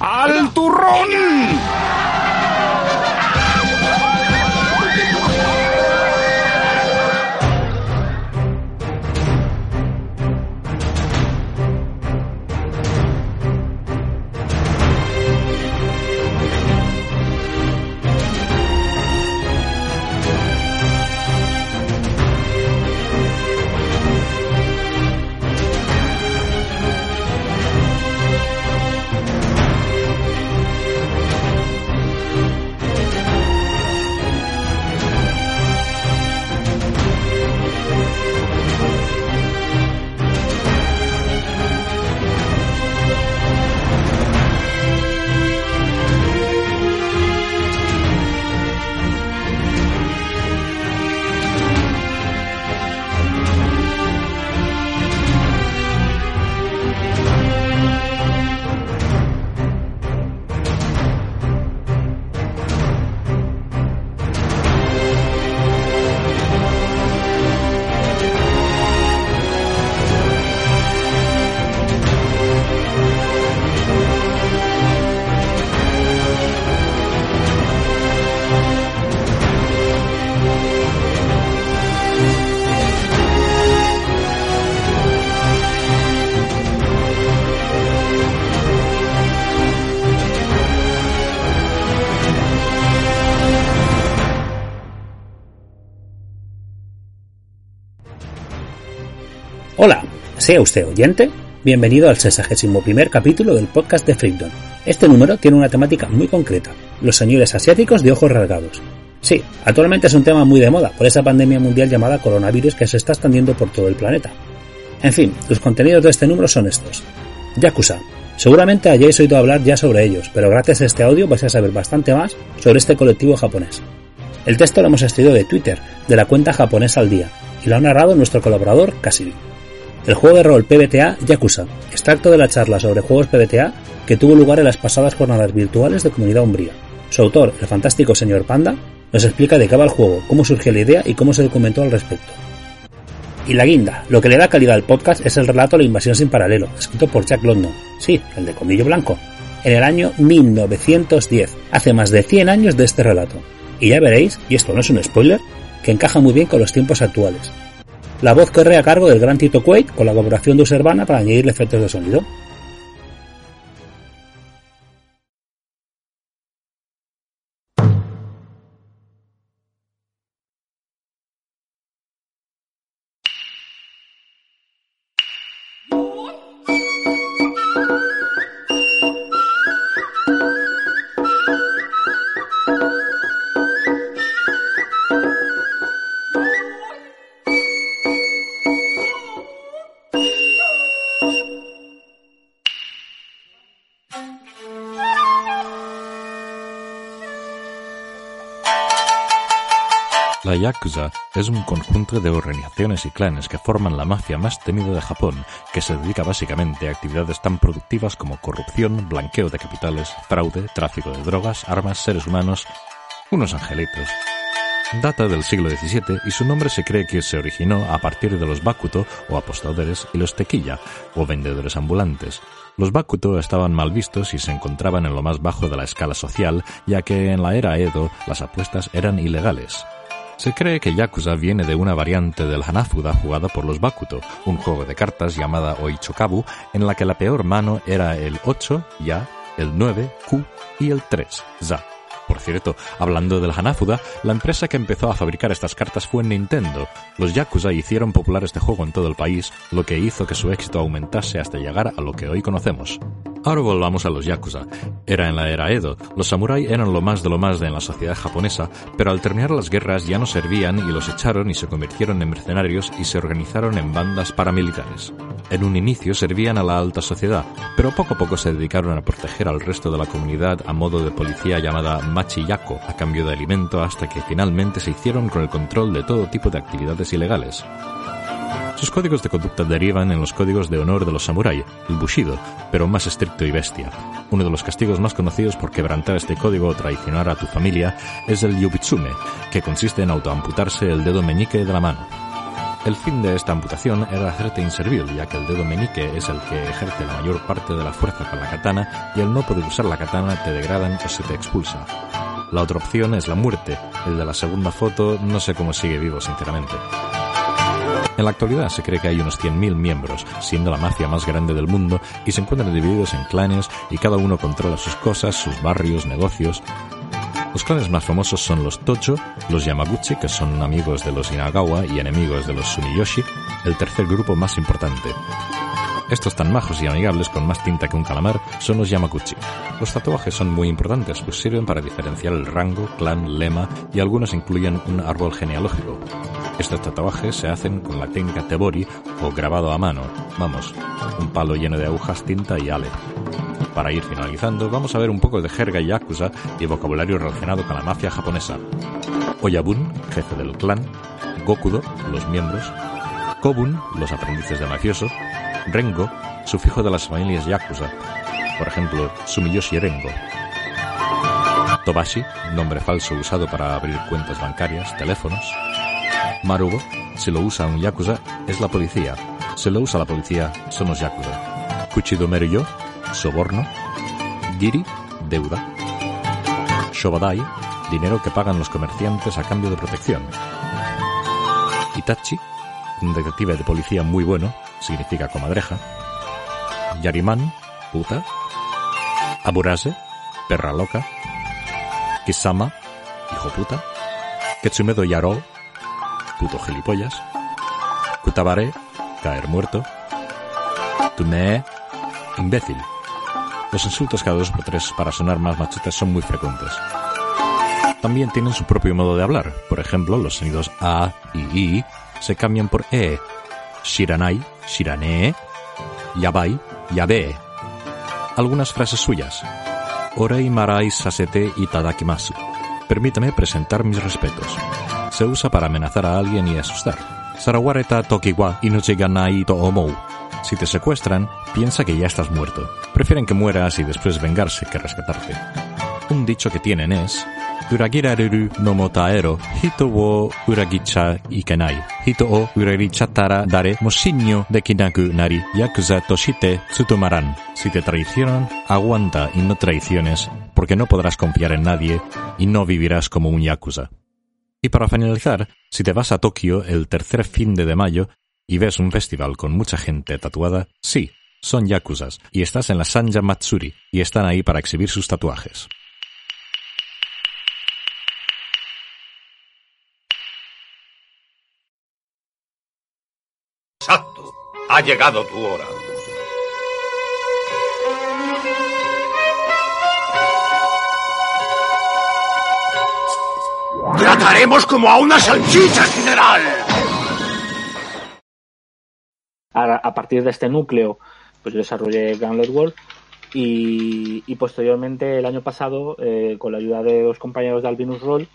¡Al turrón! Hola, sea usted oyente, bienvenido al 61 primer capítulo del podcast de Freakdom. Este número tiene una temática muy concreta, los señores asiáticos de ojos rasgados. Sí, actualmente es un tema muy de moda por esa pandemia mundial llamada coronavirus que se está extendiendo por todo el planeta. En fin, los contenidos de este número son estos. Yakuza. Seguramente hayáis oído hablar ya sobre ellos, pero gracias a este audio vais a saber bastante más sobre este colectivo japonés. El texto lo hemos extraído de Twitter, de la cuenta japonesa al día, y lo ha narrado nuestro colaborador Cassidy el juego de rol PBTA Yakuza, extracto de la charla sobre juegos PBTA que tuvo lugar en las pasadas jornadas virtuales de Comunidad Umbría. Su autor, el fantástico señor Panda, nos explica de qué va el juego, cómo surgió la idea y cómo se documentó al respecto. Y la guinda, lo que le da calidad al podcast es el relato La invasión sin paralelo, escrito por Jack London, sí, el de Comillo Blanco, en el año 1910, hace más de 100 años de este relato. Y ya veréis, y esto no es un spoiler, que encaja muy bien con los tiempos actuales, la voz corre a cargo del gran Tito Quaid con la colaboración de Uservana para añadirle efectos de sonido. Es un conjunto de organizaciones y clanes que forman la mafia más temida de Japón, que se dedica básicamente a actividades tan productivas como corrupción, blanqueo de capitales, fraude, tráfico de drogas, armas, seres humanos, unos angelitos. Data del siglo XVII y su nombre se cree que se originó a partir de los Bakuto o apostadores y los tequilla o vendedores ambulantes. Los Bakuto estaban mal vistos y se encontraban en lo más bajo de la escala social, ya que en la era Edo las apuestas eran ilegales. Se cree que Yakuza viene de una variante del Hanafuda jugada por los Bakuto, un juego de cartas llamada Oichokabu, en la que la peor mano era el 8, Ya, el 9, Ku y el 3, Za. Por cierto, hablando del Hanafuda, la empresa que empezó a fabricar estas cartas fue Nintendo. Los Yakuza hicieron popular este juego en todo el país, lo que hizo que su éxito aumentase hasta llegar a lo que hoy conocemos. Ahora volvamos a los yakuza. Era en la era Edo. Los samurai eran lo más de lo más de en la sociedad japonesa, pero al terminar las guerras ya no servían y los echaron y se convirtieron en mercenarios y se organizaron en bandas paramilitares. En un inicio servían a la alta sociedad, pero poco a poco se dedicaron a proteger al resto de la comunidad a modo de policía llamada machiyako a cambio de alimento hasta que finalmente se hicieron con el control de todo tipo de actividades ilegales. Sus códigos de conducta derivan en los códigos de honor de los samurai, el bushido, pero más estricto y bestia. Uno de los castigos más conocidos por quebrantar este código o traicionar a tu familia es el yubitsume, que consiste en autoamputarse el dedo meñique de la mano. El fin de esta amputación era hacerte inservible, ya que el dedo meñique es el que ejerce la mayor parte de la fuerza con la katana y al no poder usar la katana te degradan o se te expulsa. La otra opción es la muerte. El de la segunda foto no sé cómo sigue vivo, sinceramente. En la actualidad se cree que hay unos 100.000 miembros, siendo la mafia más grande del mundo, y se encuentran divididos en clanes y cada uno controla sus cosas, sus barrios, negocios. Los clanes más famosos son los Tojo, los Yamaguchi, que son amigos de los Inagawa y enemigos de los Sumiyoshi, el tercer grupo más importante. Estos tan majos y amigables con más tinta que un calamar son los Yamaguchi. Los tatuajes son muy importantes, pues sirven para diferenciar el rango, clan, lema y algunos incluyen un árbol genealógico. Estos tatuajes se hacen con la técnica tebori o grabado a mano, vamos, un palo lleno de agujas, tinta y ale. Para ir finalizando, vamos a ver un poco de jerga yakuza y vocabulario relacionado con la mafia japonesa. Oyabun, jefe del clan, Gokudo, los miembros, Kobun, los aprendices de mafioso, Rengo, sufijo de las familias Yakuza, por ejemplo, Sumiyoshi Rengo. Tobashi, nombre falso usado para abrir cuentas bancarias, teléfonos. Marugo, si lo usa un Yakuza, es la policía. Si lo usa la policía, son los Yakuza. Kuchidomeru soborno. Giri, deuda. Shobadai, dinero que pagan los comerciantes a cambio de protección. Itachi, un detective de policía muy bueno, significa comadreja. Yariman, puta. Aburase, perra loca. Kisama, hijo puta. Ketsumedo Yaro, puto gilipollas. Kutabare, caer muerto. Tume, imbécil. Los insultos cada dos por tres para sonar más machetes son muy frecuentes. También tienen su propio modo de hablar. Por ejemplo, los sonidos A y I se cambian por E. Shiranai, Shirane, Yabai, Yabe. Algunas frases suyas. Orei marai sasete itadakimasu. Permítame presentar mis respetos. Se usa para amenazar a alguien y asustar. Sarawareta tokiwa inochi ga nai to omou. Si te secuestran, piensa que ya estás muerto. Prefieren que mueras y después vengarse que rescatarte. Un dicho que tienen es Uragirareru no motaero hito wo uragicha ikenai. Hito o dekinaku nari yakuza toshite. Si te traicionan, aguanta y no traiciones, porque no podrás confiar en nadie y no vivirás como un yakuza. Y para finalizar, si te vas a Tokio el tercer fin de mayo y ves un festival con mucha gente tatuada, sí, son yakuzas, y estás en la Sanja Matsuri, y están ahí para exhibir sus tatuajes. Ha llegado tu hora. ¡Trataremos como a una salchicha, general! A, partir de este núcleo, pues yo desarrollé Gauntlet World y, y, posteriormente el año pasado, eh, con la ayuda de dos compañeros de Albinus Roll,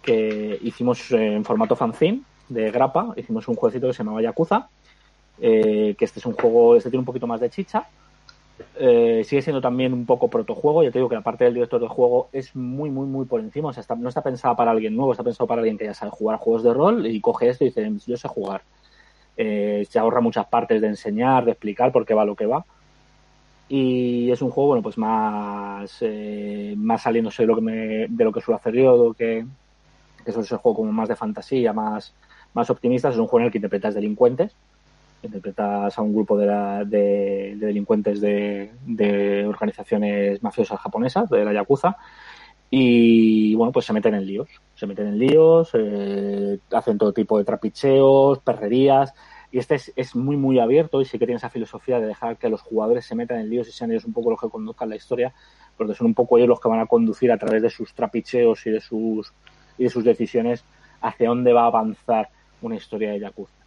que hicimos en formato fanzine de grapa, hicimos un jueguecito que se llamaba Yakuza, eh, que este es un juego, este tiene un poquito más de chicha, eh, sigue siendo también un poco protojuego. Ya te digo que la parte del director de juego es muy, muy, muy por encima. O sea, no está pensada para alguien nuevo, está pensado para alguien que ya sabe jugar juegos de rol y coge esto y dice, yo sé jugar. Eh, se ahorra muchas partes de enseñar, de explicar por qué va lo que va. Y es un juego, bueno, pues más, más saliéndose de lo que, me, de lo que suelo hacer yo, que, que es el juego como más de fantasía, más, más optimista. Es un juego en el que interpretas delincuentes interpretas a un grupo de, de, delincuentes de, organizaciones mafiosas japonesas, de la Yakuza, y bueno, pues se meten en líos, se meten en líos, eh, hacen todo tipo de trapicheos, perrerías, Y este es, es, muy, muy abierto y sí que tiene esa filosofía de dejar que los jugadores se metan en líos y sean ellos un poco los que conduzcan la historia, porque son un poco ellos los que van a conducir a través de sus trapicheos y de sus, y de sus decisiones hacia dónde va a avanzar una historia de Yakuza.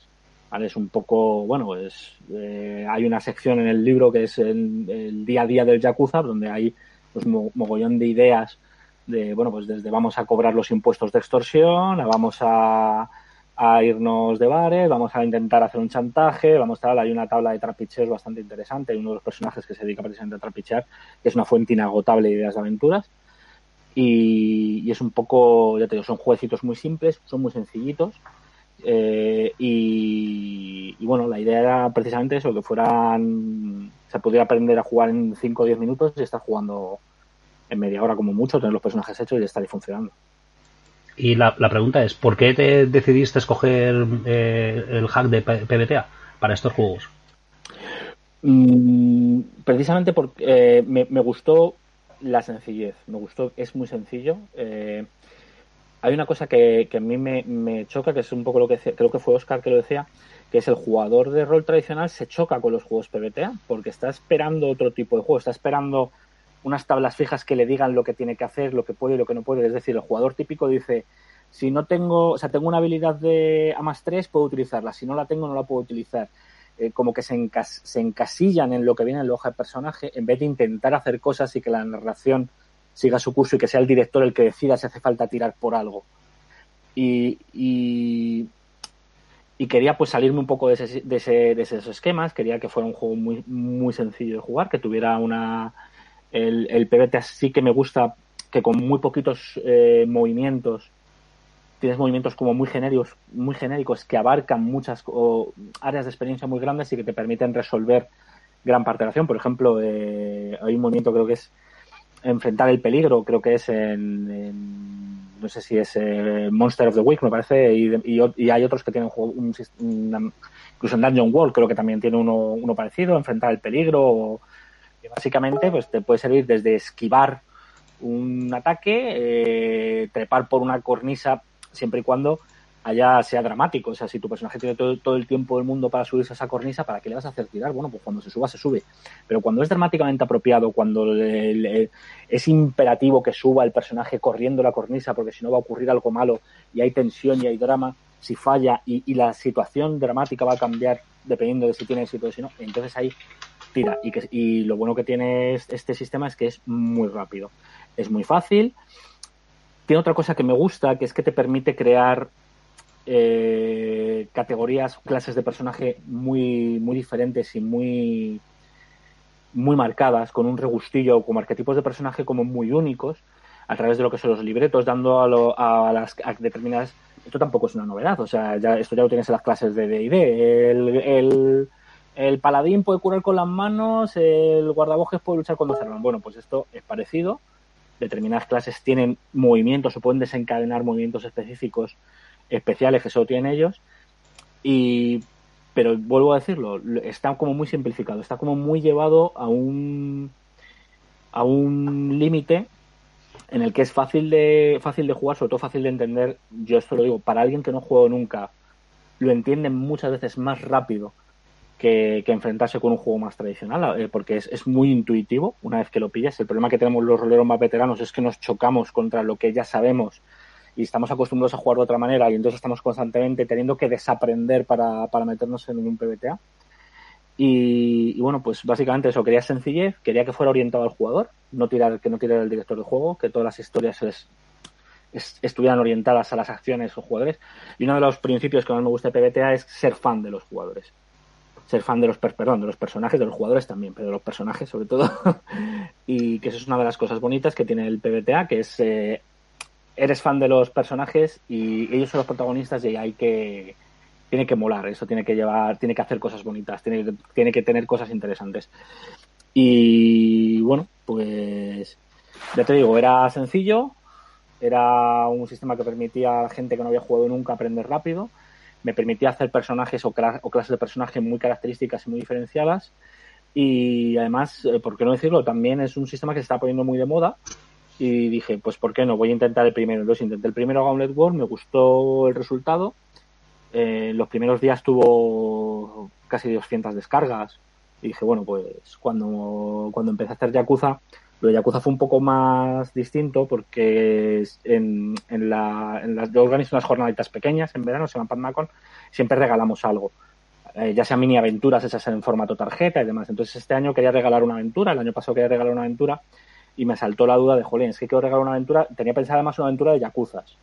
Es un poco, bueno, es, eh, hay una sección en el libro que es el, el, día a día del Yakuza, donde hay pues, mogollón de ideas de, bueno, pues desde vamos a cobrar los impuestos de extorsión, a vamos a, a irnos de bares, vamos a intentar hacer un chantaje, vamos a tal, hay una tabla de trapicheos bastante interesante, hay uno de los personajes que se dedica precisamente a trapichear, que es una fuente inagotable de ideas de aventuras. Y, y, es un poco, ya te digo, son jueguecitos muy simples, son muy sencillitos. Eh, y, y, bueno, la idea era precisamente eso, que fueran, se pudiera aprender a jugar en 5 o 10 minutos y estar jugando en media hora como mucho, tener los personajes hechos y estar ahí funcionando. Y la, la, pregunta es, ¿por qué te decidiste escoger eh, el hack de PBTA para estos juegos? Mm, precisamente porque eh, me, me, gustó la sencillez, me gustó, es muy sencillo. Eh, hay una cosa que, a mí me, me, choca, que es un poco lo que creo que fue Oscar que lo decía, que es el jugador de rol tradicional se choca con los juegos PBTA porque está esperando otro tipo de juego, está esperando unas tablas fijas que le digan lo que tiene que hacer, lo que puede y lo que no puede. Es decir, el jugador típico dice, si no tengo, o sea, tengo una habilidad de A más 3, puedo utilizarla. Si no la tengo, no la puedo utilizar. Eh, como que se, encas se encasillan en lo que viene en la hoja de personaje en vez de intentar hacer cosas y que la narración siga su curso y que sea el director el que decida si hace falta tirar por algo. Y, y, quería pues salirme un poco de, ese, de, ese, de esos esquemas, quería que fuera un juego muy, muy sencillo de jugar, que tuviera una, el, el PBT sí que me gusta que con muy poquitos eh, movimientos tienes movimientos como muy genéricos, muy genéricos que abarcan muchas o, áreas de experiencia muy grandes y que te permiten resolver gran parte de la acción. Por ejemplo, eh, hay un movimiento creo que es enfrentar el peligro, creo que es en, no sé si es eh, Monster of the Week, me parece, y, hay otros que tienen un, un, incluso en Dungeon World creo que también tiene uno, uno parecido, enfrentar el peligro o, que básicamente pues te puede servir desde esquivar un ataque, eh, trepar por una cornisa siempre y cuando allá sea dramático. O sea, si tu personaje tiene todo, todo, el tiempo del mundo para subirse a esa cornisa, ¿para qué le vas a hacer tirar? Bueno, pues cuando se suba, se sube. Pero cuando es dramáticamente apropiado, cuando es imperativo que suba el personaje corriendo la cornisa, porque si no va a ocurrir algo malo y hay tensión y hay drama, si falla y, y la situación dramática va a cambiar dependiendo de si tiene éxito o si no, entonces ahí tira. Y, que, y lo bueno que tiene este sistema es que es muy rápido. Es muy fácil. Tiene otra cosa que me gusta, que es que te permite crear eh, categorías, clases de personaje muy, muy diferentes y muy, muy marcadas, con un regustillo, como arquetipos de personaje como muy únicos, a través de lo que son los libretos, dando a, lo, a las determinadas. Esto tampoco es una novedad, o sea, esto ya lo tienes en las clases de DD. El, el, el paladín puede curar con las manos, el guardabosques puede luchar con dos armas. Bueno, pues esto es parecido. Determinadas clases tienen movimientos o pueden desencadenar movimientos específicos especiales que solo tienen ellos. Y pero vuelvo a decirlo, está como muy simplificado, está como muy llevado a un a un límite en el que es fácil de fácil de jugar, sobre todo fácil de entender. Yo esto lo digo para alguien que no juego nunca, lo entiende muchas veces más rápido que, que, enfrentarse con un juego más tradicional, eh, porque es, es, muy intuitivo una vez que lo pillas. El problema que tenemos los roleros más veteranos es que nos chocamos contra lo que ya sabemos y estamos acostumbrados a jugar de otra manera y entonces estamos constantemente teniendo que desaprender para, para meternos en un PBTA. Y, bueno, pues básicamente eso, quería sencillez, quería que fuera orientado al jugador, no tirar, que no tirara el director de juego, que todas las historias es, es, estuvieran orientadas a las acciones o jugadores. Y uno de los principios que más me gusta de PBTA es ser fan de los jugadores ser fan de los perdón, de los personajes, de los jugadores también, pero de los personajes sobre todo. y que eso es una de las cosas bonitas que tiene el PBTA, que es eh, eres fan de los personajes y ellos son los protagonistas y hay que tiene que molar, eso tiene que llevar, tiene que hacer cosas bonitas, tiene, tiene que tener cosas interesantes. Y bueno, pues ya te digo, era sencillo, era un sistema que permitía a gente que no había jugado nunca aprender rápido me permitía hacer personajes o, o, clases de personajes muy características y muy diferenciadas. Y además, eh, por qué no decirlo, también es un sistema que se está poniendo muy de moda. Y dije, pues ¿por qué no? Voy a intentar el primero. Entonces intenté el primero Gauntlet World, me gustó el resultado. eh, los primeros días tuvo casi 200 descargas. Y dije, bueno, pues cuando, cuando empecé a hacer Yakuza, lo de Yakuza fue un poco más distinto porque en, en, la, en las, yo organizo unas jornaditas pequeñas en verano, se llaman PadMacon, siempre regalamos algo. Eh, ya sea mini aventuras esas en formato tarjeta y demás. Entonces este año quería regalar una aventura, el año pasado quería regalar una aventura y me saltó la duda de, jolín, es que quiero regalar una aventura, tenía pensado además una aventura de Yakuzas.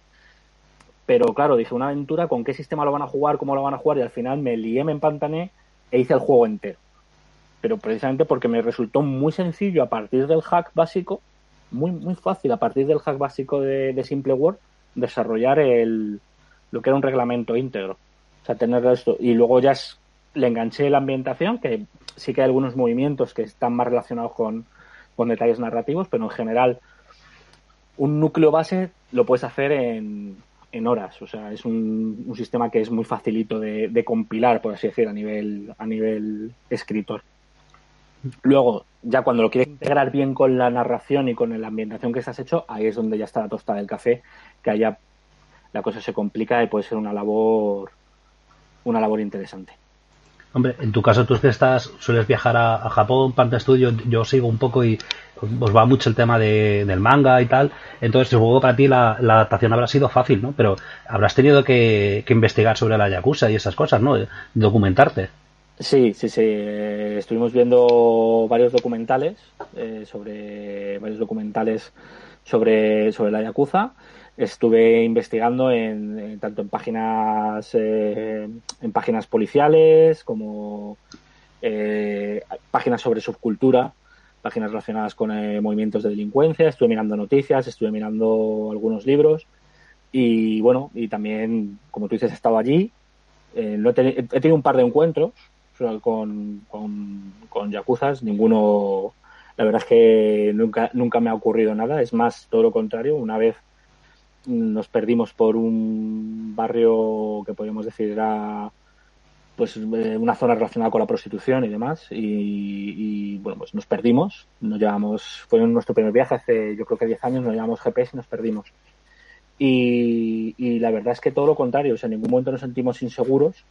Pero claro, dije, una aventura, ¿con qué sistema lo van a jugar? ¿Cómo lo van a jugar? Y al final me lié, me empantané e hice el juego entero. Pero precisamente porque me resultó muy sencillo a partir del hack básico, muy, muy fácil a partir del hack básico de, de Simple Word, desarrollar el, lo que era un reglamento íntegro. O sea, tener esto. Y luego ya es, le enganché la ambientación, que sí que hay algunos movimientos que están más relacionados con, con detalles narrativos, pero en general un núcleo base lo puedes hacer en, en horas. O sea, es un, un, sistema que es muy facilito de, de, compilar, por así decir, a nivel, a nivel escritor. Luego, ya cuando lo quieres integrar bien con la narración y con la ambientación que estás hecho, ahí es donde ya está la tosta del café, que allá la cosa se complica y puede ser una labor, una labor interesante. Hombre, en tu caso tú que estás, sueles viajar a, a Japón, Panta Studio, yo sigo un poco y os va mucho el tema de, del manga y tal, entonces supongo para ti la, adaptación habrá sido fácil, ¿no? Pero habrás tenido que, que, investigar sobre la Yakuza y esas cosas, ¿no? Documentarte. Sí, sí, sí. Estuvimos viendo varios documentales eh, sobre varios documentales sobre, sobre la Yakuza estuve investigando en, en tanto en páginas eh, en páginas policiales como eh, páginas sobre subcultura páginas relacionadas con eh, movimientos de delincuencia. Estuve mirando noticias estuve mirando algunos libros y bueno y también como tú dices he estado allí. Eh, no he, tenido, he, tenido un par de encuentros con, con, con ninguno la verdad es que nunca nunca me ha ocurrido nada. Es más todo lo contrario. Una vez nos perdimos por un barrio que podríamos decir era pues una zona relacionada con la prostitución y demás. Y, y, bueno pues nos perdimos. Nos llevamos fue nuestro primer viaje hace yo creo que 10 años nos llevamos GPS y nos perdimos. Y, y, la verdad es que todo lo contrario o sea en ningún momento nos sentimos inseguros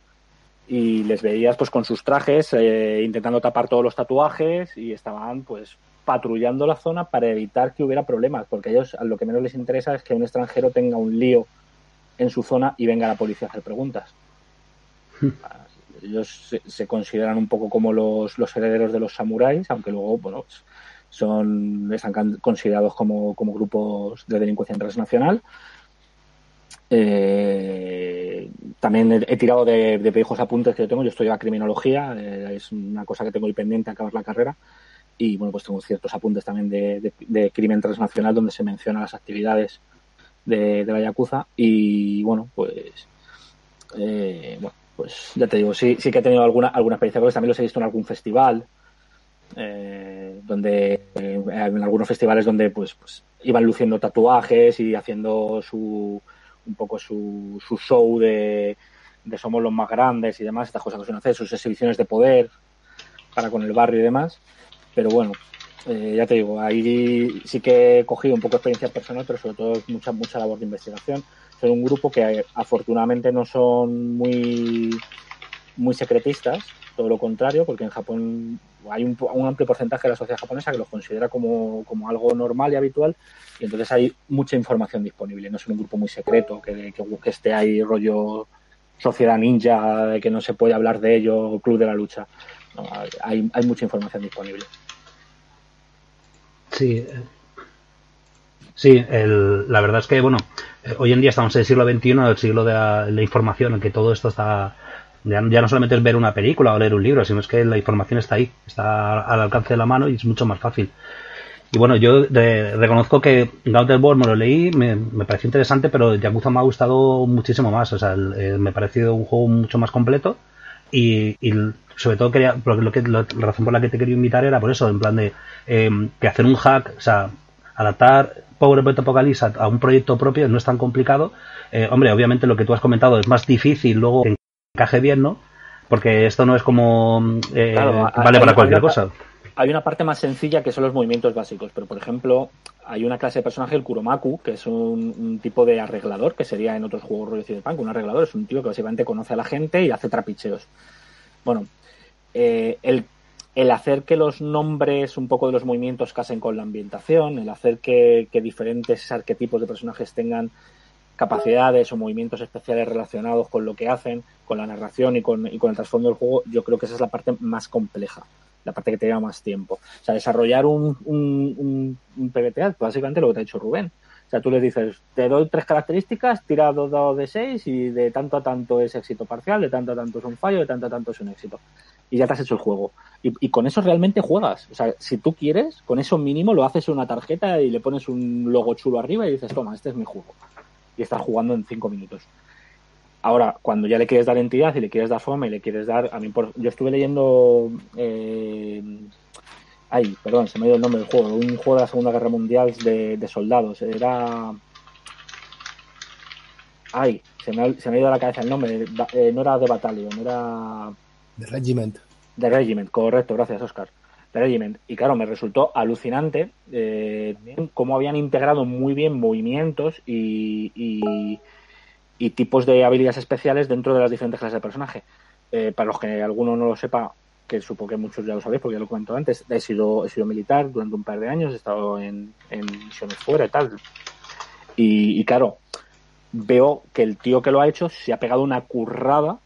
y les veías pues con sus trajes eh, intentando tapar todos los tatuajes y estaban pues patrullando la zona para evitar que hubiera problemas, porque a ellos lo que menos les interesa es que un extranjero tenga un lío en su zona y venga la policía a hacer preguntas. ellos se, se, consideran un poco como los, los herederos de los samuráis, aunque luego, bueno, son están considerados como, como grupos de delincuencia transnacional. Eh, también he, tirado de, de viejos apuntes que yo tengo. Yo estoy a criminología, eh, es una cosa que tengo ahí pendiente acabar la carrera y bueno, pues tengo ciertos apuntes también de, crimen transnacional donde se mencionan las actividades de, la Yakuza y bueno, pues eh, bueno, pues ya te digo, sí, sí que he tenido alguna, alguna experiencia con también los he visto en algún festival eh, donde eh, en algunos festivales donde pues, pues iban luciendo tatuajes y haciendo su un poco su, su show de, de somos los más grandes y demás, estas cosas que suelen hacer, sus exhibiciones de poder para con el barrio y demás pero bueno, eh, ya te digo, ahí sí que he cogido un poco de experiencia personal, pero sobre todo mucha, mucha labor de investigación. Son un grupo que afortunadamente no son muy, muy secretistas, todo lo contrario, porque en Japón hay un, un, amplio porcentaje de la sociedad japonesa que los considera como, como, algo normal y habitual, y entonces hay mucha información disponible. No es un grupo muy secreto, que, que, que esté ahí rollo sociedad ninja, que no se puede hablar de ello, club de la lucha. No, hay, hay mucha información disponible. Sí. Sí, el, la verdad es que, bueno, hoy en día estamos en el siglo XXI, el siglo de la, información, en que todo esto está. Ya, no solamente es ver una película o leer un libro, sino es que la información está ahí, está al alcance de la mano y es mucho más fácil. Y bueno, yo de, reconozco que Gauntlet World me lo leí, me, pareció interesante, pero Yakuza me ha gustado muchísimo más. O sea, el, el, me ha parecido un juego mucho más completo y, y sobre todo quería, lo que, lo, la razón por la que te quería invitar era por eso, en plan de eh, que hacer un hack, o sea, adaptar PowerPoint Apocalypse a, a un proyecto propio no es tan complicado. Eh, hombre, obviamente lo que tú has comentado es más difícil luego que encaje bien, ¿no? Porque esto no es como eh, claro, vale para cualquier cosa. hay una parte más sencilla que son los movimientos básicos, pero por ejemplo, hay una clase de personaje, el Kuromaku, que es un, tipo de arreglador, que sería en otros juegos rollo Cyberpunk, un arreglador es un tío que básicamente conoce a la gente y hace trapicheos. Bueno, eh, el, hacer que los nombres un poco de los movimientos casen con la ambientación, el hacer que, diferentes arquetipos de personajes tengan capacidades o movimientos especiales relacionados con lo que hacen, con la narración y con, el trasfondo del juego, yo creo que esa es la parte más compleja, la parte que te lleva más tiempo. O sea, desarrollar un, un, un, PBTA, básicamente lo que te ha dicho Rubén. O sea, tú le dices, te doy tres características, tira dos dados de seis y de tanto a tanto es éxito parcial, de tanto a tanto es un fallo, de tanto a tanto es un éxito. Y ya te has hecho el juego. Y, con eso realmente juegas. O sea, si tú quieres, con eso mínimo lo haces en una tarjeta y le pones un logo chulo arriba y dices, toma, este es mi juego y estar jugando en cinco minutos. Ahora, cuando ya le quieres dar entidad y le quieres dar forma y le quieres dar. A mí, por, yo estuve leyendo. Eh, ay, perdón, se me ha ido el nombre del juego. Un juego de la Segunda Guerra Mundial de, soldados. Era. Ay, se me, ha, se me ha ido a la cabeza el nombre. Eh, no era de Battalion, era. The Regiment. The Regiment, correcto, gracias, Oscar. The Regiment. Y claro, me resultó alucinante eh, cómo habían integrado muy bien movimientos y, tipos de habilidades especiales dentro de las diferentes clases de personaje. Eh, para los que alguno no lo sepa, que supongo que muchos ya lo sabéis porque ya lo comentado antes, he sido, he sido militar durante un par de años, he estado en, en misiones fuera y tal. Y, claro, veo que el tío que lo ha hecho se ha pegado una currada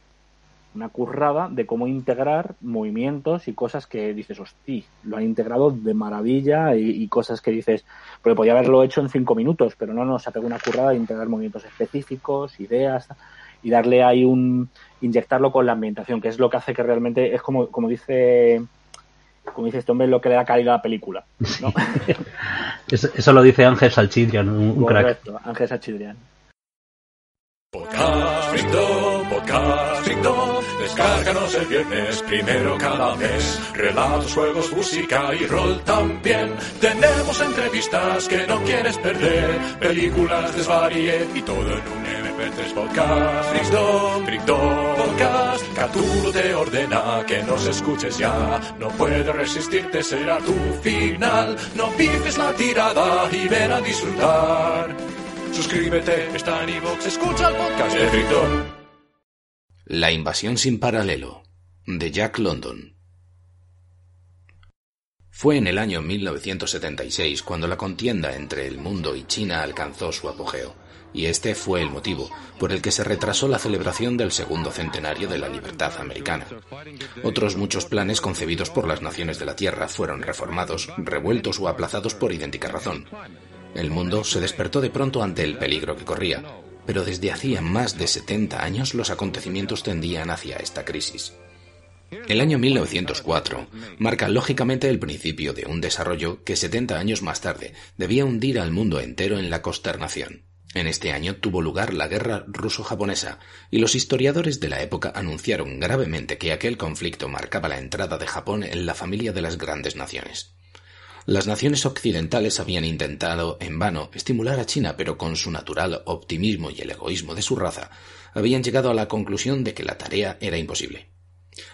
una currada de cómo integrar movimientos y cosas que dices, hostia, lo han integrado de maravilla y, cosas que dices, porque podía haberlo hecho en cinco minutos, pero no, no, se ha pegado una currada de integrar movimientos específicos, ideas y darle ahí un, inyectarlo con la ambientación, que es lo que hace que realmente, es como, como dice, como dice este hombre, lo que le da calidad a la película. ¿no? eso, lo dice Ángel Salchidrian, un, Correcto, Ángel Salchidrian. Descárganos el viernes primero cada mes. Relatos, juegos, música y rol también. Tenemos entrevistas que no quieres perder. Películas, desvaríe y todo en un MP3 podcast. Freakdom, Freakdom Podcast. Catulo te ordena que nos escuches ya. No puedes resistirte, será tu final. No piques la tirada y ven a disfrutar. Suscríbete, está en iVoox, escucha el podcast de. La invasión sin paralelo, de Jack London. Fue en el año 1976 cuando la contienda entre el mundo y China alcanzó su apogeo, y este fue el motivo por el que se retrasó la celebración del segundo centenario de la libertad americana. Otros muchos planes concebidos por las naciones de la Tierra fueron reformados, revueltos o aplazados por idéntica razón. El mundo se despertó de pronto ante el peligro que corría, pero desde hacía más de 70 años los acontecimientos tendían hacia esta crisis. El año 1904 marca lógicamente el principio de un desarrollo que 70 años más tarde debía hundir al mundo entero en la consternación. En este año tuvo lugar la guerra ruso-japonesa y los historiadores de la época anunciaron gravemente que aquel conflicto marcaba la entrada de Japón en la familia de las grandes naciones. Las naciones occidentales habían intentado, en vano, estimular a China, pero con su natural optimismo y el egoísmo de su raza, habían llegado a la conclusión de que la tarea era imposible.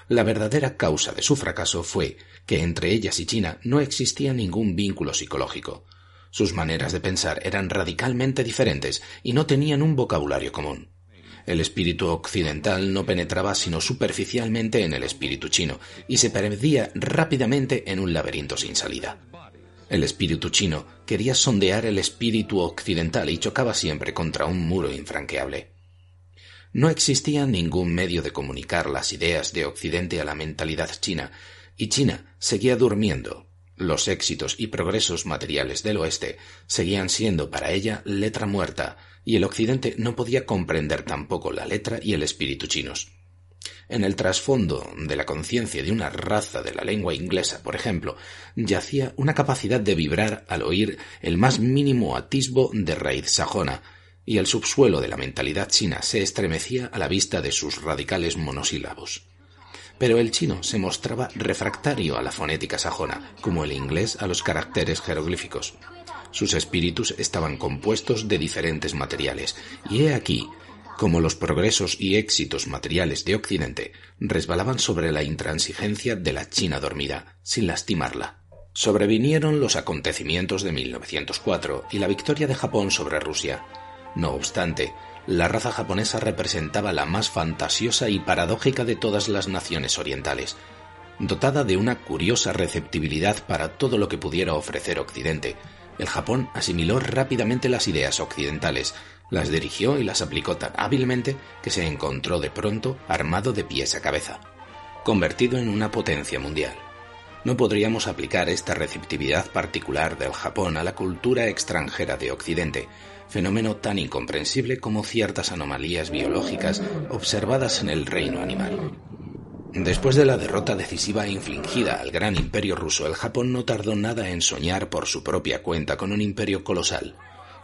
La verdadera causa de su fracaso fue que entre ellas y China no existía ningún vínculo psicológico. Sus maneras de pensar eran radicalmente diferentes y no tenían un vocabulario común. El espíritu occidental no penetraba sino superficialmente en el espíritu chino y se perdía rápidamente en un laberinto sin salida. El espíritu chino quería sondear el espíritu occidental y chocaba siempre contra un muro infranqueable. No existía ningún medio de comunicar las ideas de Occidente a la mentalidad china, y China seguía durmiendo. Los éxitos y progresos materiales del Oeste seguían siendo para ella letra muerta, y el Occidente no podía comprender tampoco la letra y el espíritu chinos. En el trasfondo de la conciencia de una raza de la lengua inglesa, por ejemplo, yacía una capacidad de vibrar al oír el más mínimo atisbo de raíz sajona, y el subsuelo de la mentalidad china se estremecía a la vista de sus radicales monosílabos. Pero el chino se mostraba refractario a la fonética sajona, como el inglés a los caracteres jeroglíficos. Sus espíritus estaban compuestos de diferentes materiales, y he aquí como los progresos y éxitos materiales de Occidente resbalaban sobre la intransigencia de la China dormida, sin lastimarla. Sobrevinieron los acontecimientos de 1904 y la victoria de Japón sobre Rusia. No obstante, la raza japonesa representaba la más fantasiosa y paradójica de todas las naciones orientales, dotada de una curiosa receptibilidad para todo lo que pudiera ofrecer Occidente. El Japón asimiló rápidamente las ideas occidentales, las dirigió y las aplicó tan hábilmente que se encontró de pronto armado de pies a cabeza, convertido en una potencia mundial. No podríamos aplicar esta receptividad particular del Japón a la cultura extranjera de Occidente, fenómeno tan incomprensible como ciertas anomalías biológicas observadas en el reino animal. Después de la derrota decisiva infligida al gran imperio ruso, el Japón no tardó nada en soñar por su propia cuenta con un imperio colosal.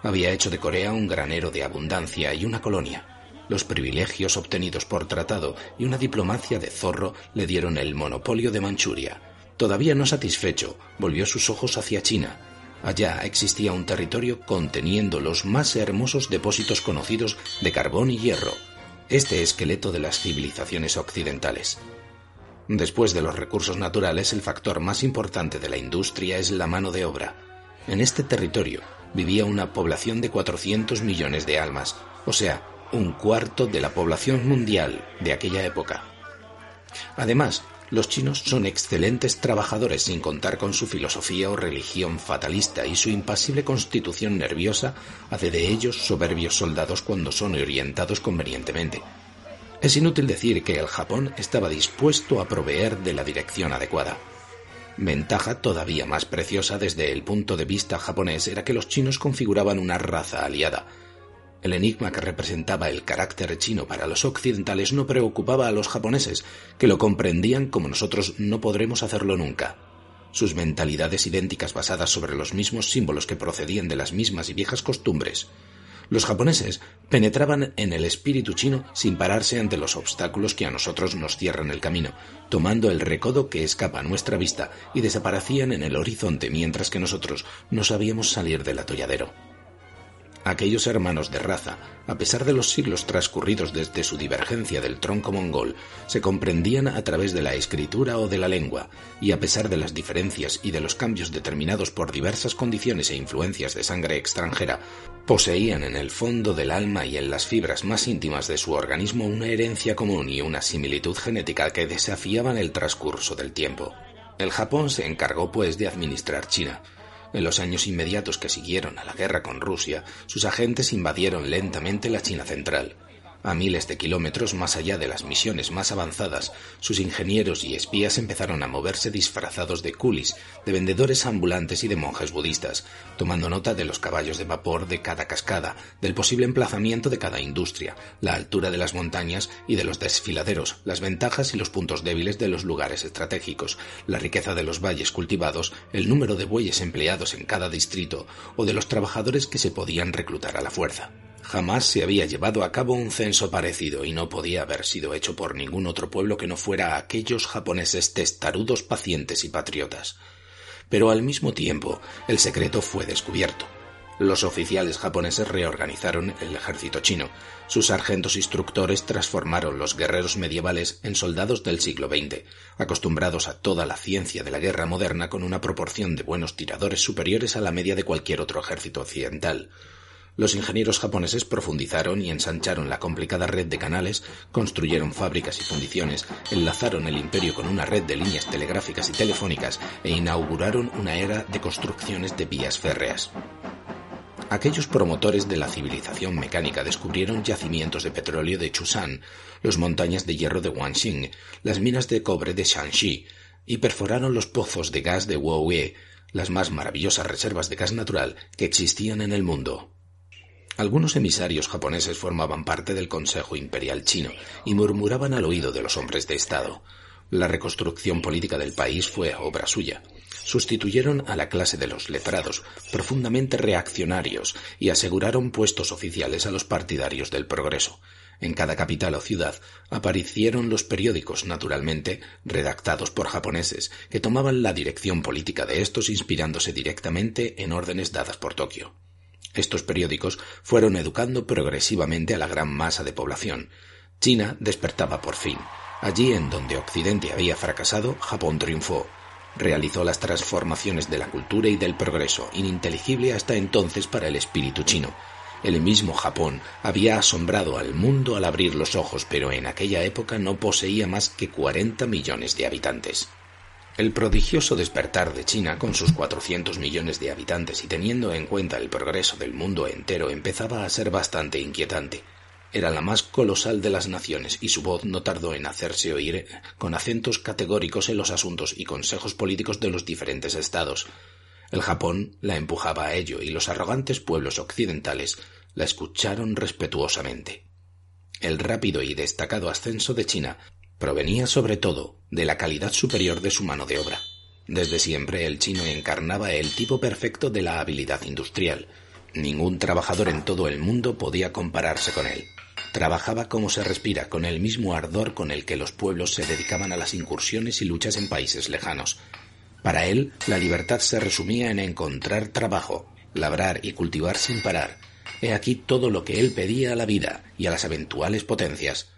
Había hecho de Corea un granero de abundancia y una colonia. Los privilegios obtenidos por tratado y una diplomacia de zorro le dieron el monopolio de Manchuria. Todavía no satisfecho, volvió sus ojos hacia China, Allá existía un territorio conteniendo los más hermosos depósitos conocidos de carbón y hierro, este esqueleto de las civilizaciones occidentales. Después de los recursos naturales, el factor más importante de la industria es la mano de obra. En este territorio vivía una población de 400 millones de almas, o sea, un cuarto de la población mundial de aquella época. Además, los chinos son excelentes trabajadores sin contar con su filosofía o religión fatalista y su impasible constitución nerviosa hace de ellos soberbios soldados cuando son orientados convenientemente. Es inútil decir que el Japón estaba dispuesto a proveer de la dirección adecuada. Ventaja todavía más preciosa desde el punto de vista japonés era que los chinos configuraban una raza aliada, el enigma que representaba el carácter chino para los occidentales no preocupaba a los japoneses, que lo comprendían como nosotros no podremos hacerlo nunca. Sus mentalidades idénticas basadas sobre los mismos símbolos que procedían de las mismas y viejas costumbres. Los japoneses penetraban en el espíritu chino sin pararse ante los obstáculos que a nosotros nos cierran el camino, tomando el recodo que escapa a nuestra vista y desaparecían en el horizonte mientras que nosotros no sabíamos salir del atolladero. Aquellos hermanos de raza, a pesar de los siglos transcurridos desde su divergencia del tronco mongol, se comprendían a través de la escritura o de la lengua, y a pesar de las diferencias y de los cambios determinados por diversas condiciones e influencias de sangre extranjera, poseían en el fondo del alma y en las fibras más íntimas de su organismo una herencia común y una similitud genética que desafiaban el transcurso del tiempo. El Japón se encargó, pues, de administrar China, en los años inmediatos que siguieron a la guerra con Rusia, sus agentes invadieron lentamente la China central. A miles de kilómetros más allá de las misiones más avanzadas, sus ingenieros y espías empezaron a moverse disfrazados de coolies, de vendedores ambulantes y de monjes budistas, tomando nota de los caballos de vapor de cada cascada, del posible emplazamiento de cada industria, la altura de las montañas y de los desfiladeros, las ventajas y los puntos débiles de los lugares estratégicos, la riqueza de los valles cultivados, el número de bueyes empleados en cada distrito o de los trabajadores que se podían reclutar a la fuerza. Jamás se había llevado a cabo un censo parecido y no podía haber sido hecho por ningún otro pueblo que no fuera aquellos japoneses testarudos, pacientes y patriotas. Pero al mismo tiempo, el secreto fue descubierto. Los oficiales japoneses reorganizaron el ejército chino. Sus sargentos instructores transformaron los guerreros medievales en soldados del siglo XX, acostumbrados a toda la ciencia de la guerra moderna con una proporción de buenos tiradores superiores a la media de cualquier otro ejército occidental. Los ingenieros japoneses profundizaron y ensancharon la complicada red de canales, construyeron fábricas y fundiciones, enlazaron el imperio con una red de líneas telegráficas y telefónicas e inauguraron una era de construcciones de vías férreas. Aquellos promotores de la civilización mecánica descubrieron yacimientos de petróleo de Chusan, las montañas de hierro de Wanxing, las minas de cobre de Shanxi, y perforaron los pozos de gas de Wowie, las más maravillosas reservas de gas natural que existían en el mundo. Algunos emisarios japoneses formaban parte del Consejo Imperial chino y murmuraban al oído de los hombres de Estado. La reconstrucción política del país fue obra suya. Sustituyeron a la clase de los letrados, profundamente reaccionarios, y aseguraron puestos oficiales a los partidarios del progreso. En cada capital o ciudad aparecieron los periódicos, naturalmente, redactados por japoneses, que tomaban la dirección política de estos inspirándose directamente en órdenes dadas por Tokio. Estos periódicos fueron educando progresivamente a la gran masa de población. China despertaba por fin. Allí en donde Occidente había fracasado, Japón triunfó. Realizó las transformaciones de la cultura y del progreso, ininteligible hasta entonces para el espíritu chino. El mismo Japón había asombrado al mundo al abrir los ojos, pero en aquella época no poseía más que 40 millones de habitantes. El prodigioso despertar de China, con sus 400 millones de habitantes y teniendo en cuenta el progreso del mundo entero, empezaba a ser bastante inquietante. Era la más colosal de las naciones y su voz no tardó en hacerse oír con acentos categóricos en los asuntos y consejos políticos de los diferentes estados. El Japón la empujaba a ello y los arrogantes pueblos occidentales la escucharon respetuosamente. El rápido y destacado ascenso de China provenía sobre todo de la calidad superior de su mano de obra. Desde siempre el chino encarnaba el tipo perfecto de la habilidad industrial. Ningún trabajador en todo el mundo podía compararse con él. Trabajaba como se respira, con el mismo ardor con el que los pueblos se dedicaban a las incursiones y luchas en países lejanos. Para él, la libertad se resumía en encontrar trabajo, labrar y cultivar sin parar. He aquí todo lo que él pedía a la vida y a las eventuales potencias.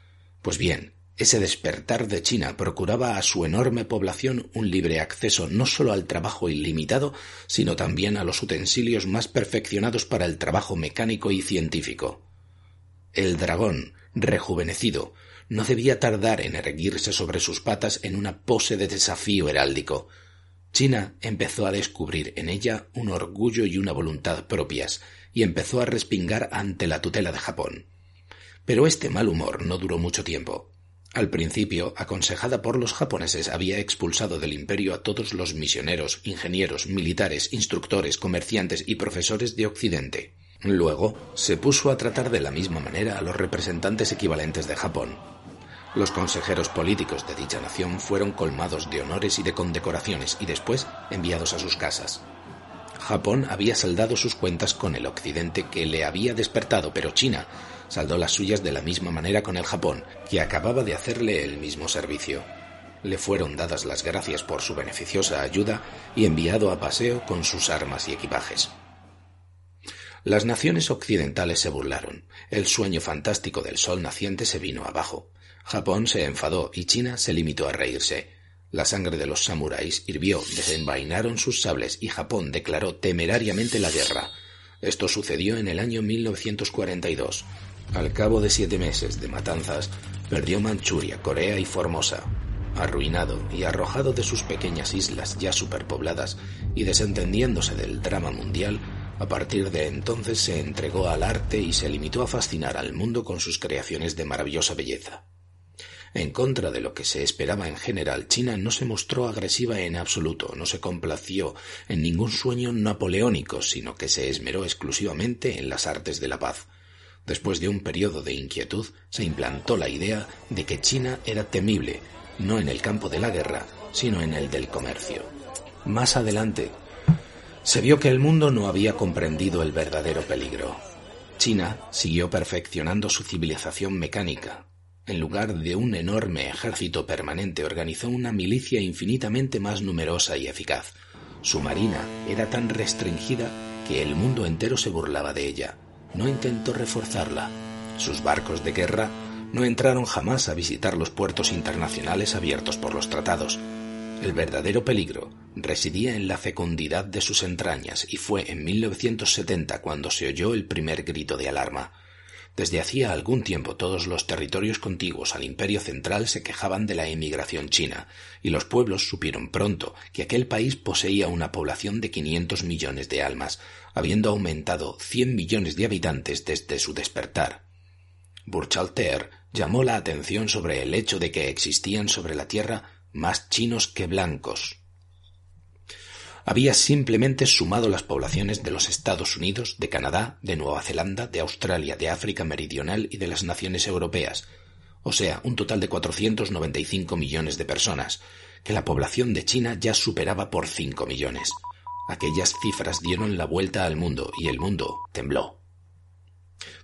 Pues bien, ese despertar de China procuraba a su enorme población un libre acceso no sólo al trabajo ilimitado, sino también a los utensilios más perfeccionados para el trabajo mecánico y científico. El dragón, rejuvenecido, no debía tardar en erguirse sobre sus patas en una pose de desafío heráldico. China empezó a descubrir en ella un orgullo y una voluntad propias, y empezó a respingar ante la tutela de Japón. Pero este mal humor no duró mucho tiempo. Al principio, aconsejada por los japoneses, había expulsado del imperio a todos los misioneros, ingenieros, militares, instructores, comerciantes y profesores de Occidente. Luego, se puso a tratar de la misma manera a los representantes equivalentes de Japón, los consejeros políticos de dicha nación fueron colmados de honores y de condecoraciones y después enviados a sus casas. Japón había saldado sus cuentas con el Occidente que le había despertado, pero China saldó las suyas de la misma manera con el Japón, que acababa de hacerle el mismo servicio. Le fueron dadas las gracias por su beneficiosa ayuda y enviado a paseo con sus armas y equipajes. Las naciones occidentales se burlaron. El sueño fantástico del sol naciente se vino abajo. Japón se enfadó y China se limitó a reírse. La sangre de los samuráis hirvió, desenvainaron sus sables y Japón declaró temerariamente la guerra. Esto sucedió en el año 1942. Al cabo de siete meses de matanzas, perdió Manchuria, Corea y Formosa. Arruinado y arrojado de sus pequeñas islas ya superpobladas y desentendiéndose del drama mundial, a partir de entonces se entregó al arte y se limitó a fascinar al mundo con sus creaciones de maravillosa belleza. En contra de lo que se esperaba en general, China no se mostró agresiva en absoluto, no se complació en ningún sueño napoleónico, sino que se esmeró exclusivamente en las artes de la paz. Después de un periodo de inquietud, se implantó la idea de que China era temible, no en el campo de la guerra, sino en el del comercio. Más adelante, se vio que el mundo no había comprendido el verdadero peligro. China siguió perfeccionando su civilización mecánica, en lugar de un enorme ejército permanente, organizó una milicia infinitamente más numerosa y eficaz. Su marina era tan restringida que el mundo entero se burlaba de ella. No intentó reforzarla. Sus barcos de guerra no entraron jamás a visitar los puertos internacionales abiertos por los tratados. El verdadero peligro residía en la fecundidad de sus entrañas y fue en 1970 cuando se oyó el primer grito de alarma. Desde hacía algún tiempo todos los territorios contiguos al imperio central se quejaban de la emigración china, y los pueblos supieron pronto que aquel país poseía una población de 500 millones de almas, habiendo aumentado 100 millones de habitantes desde su despertar. Burchalter llamó la atención sobre el hecho de que existían sobre la tierra más chinos que blancos, había simplemente sumado las poblaciones de los Estados Unidos, de Canadá, de Nueva Zelanda, de Australia, de África Meridional y de las naciones europeas, o sea, un total de 495 millones de personas, que la población de China ya superaba por 5 millones. Aquellas cifras dieron la vuelta al mundo y el mundo tembló.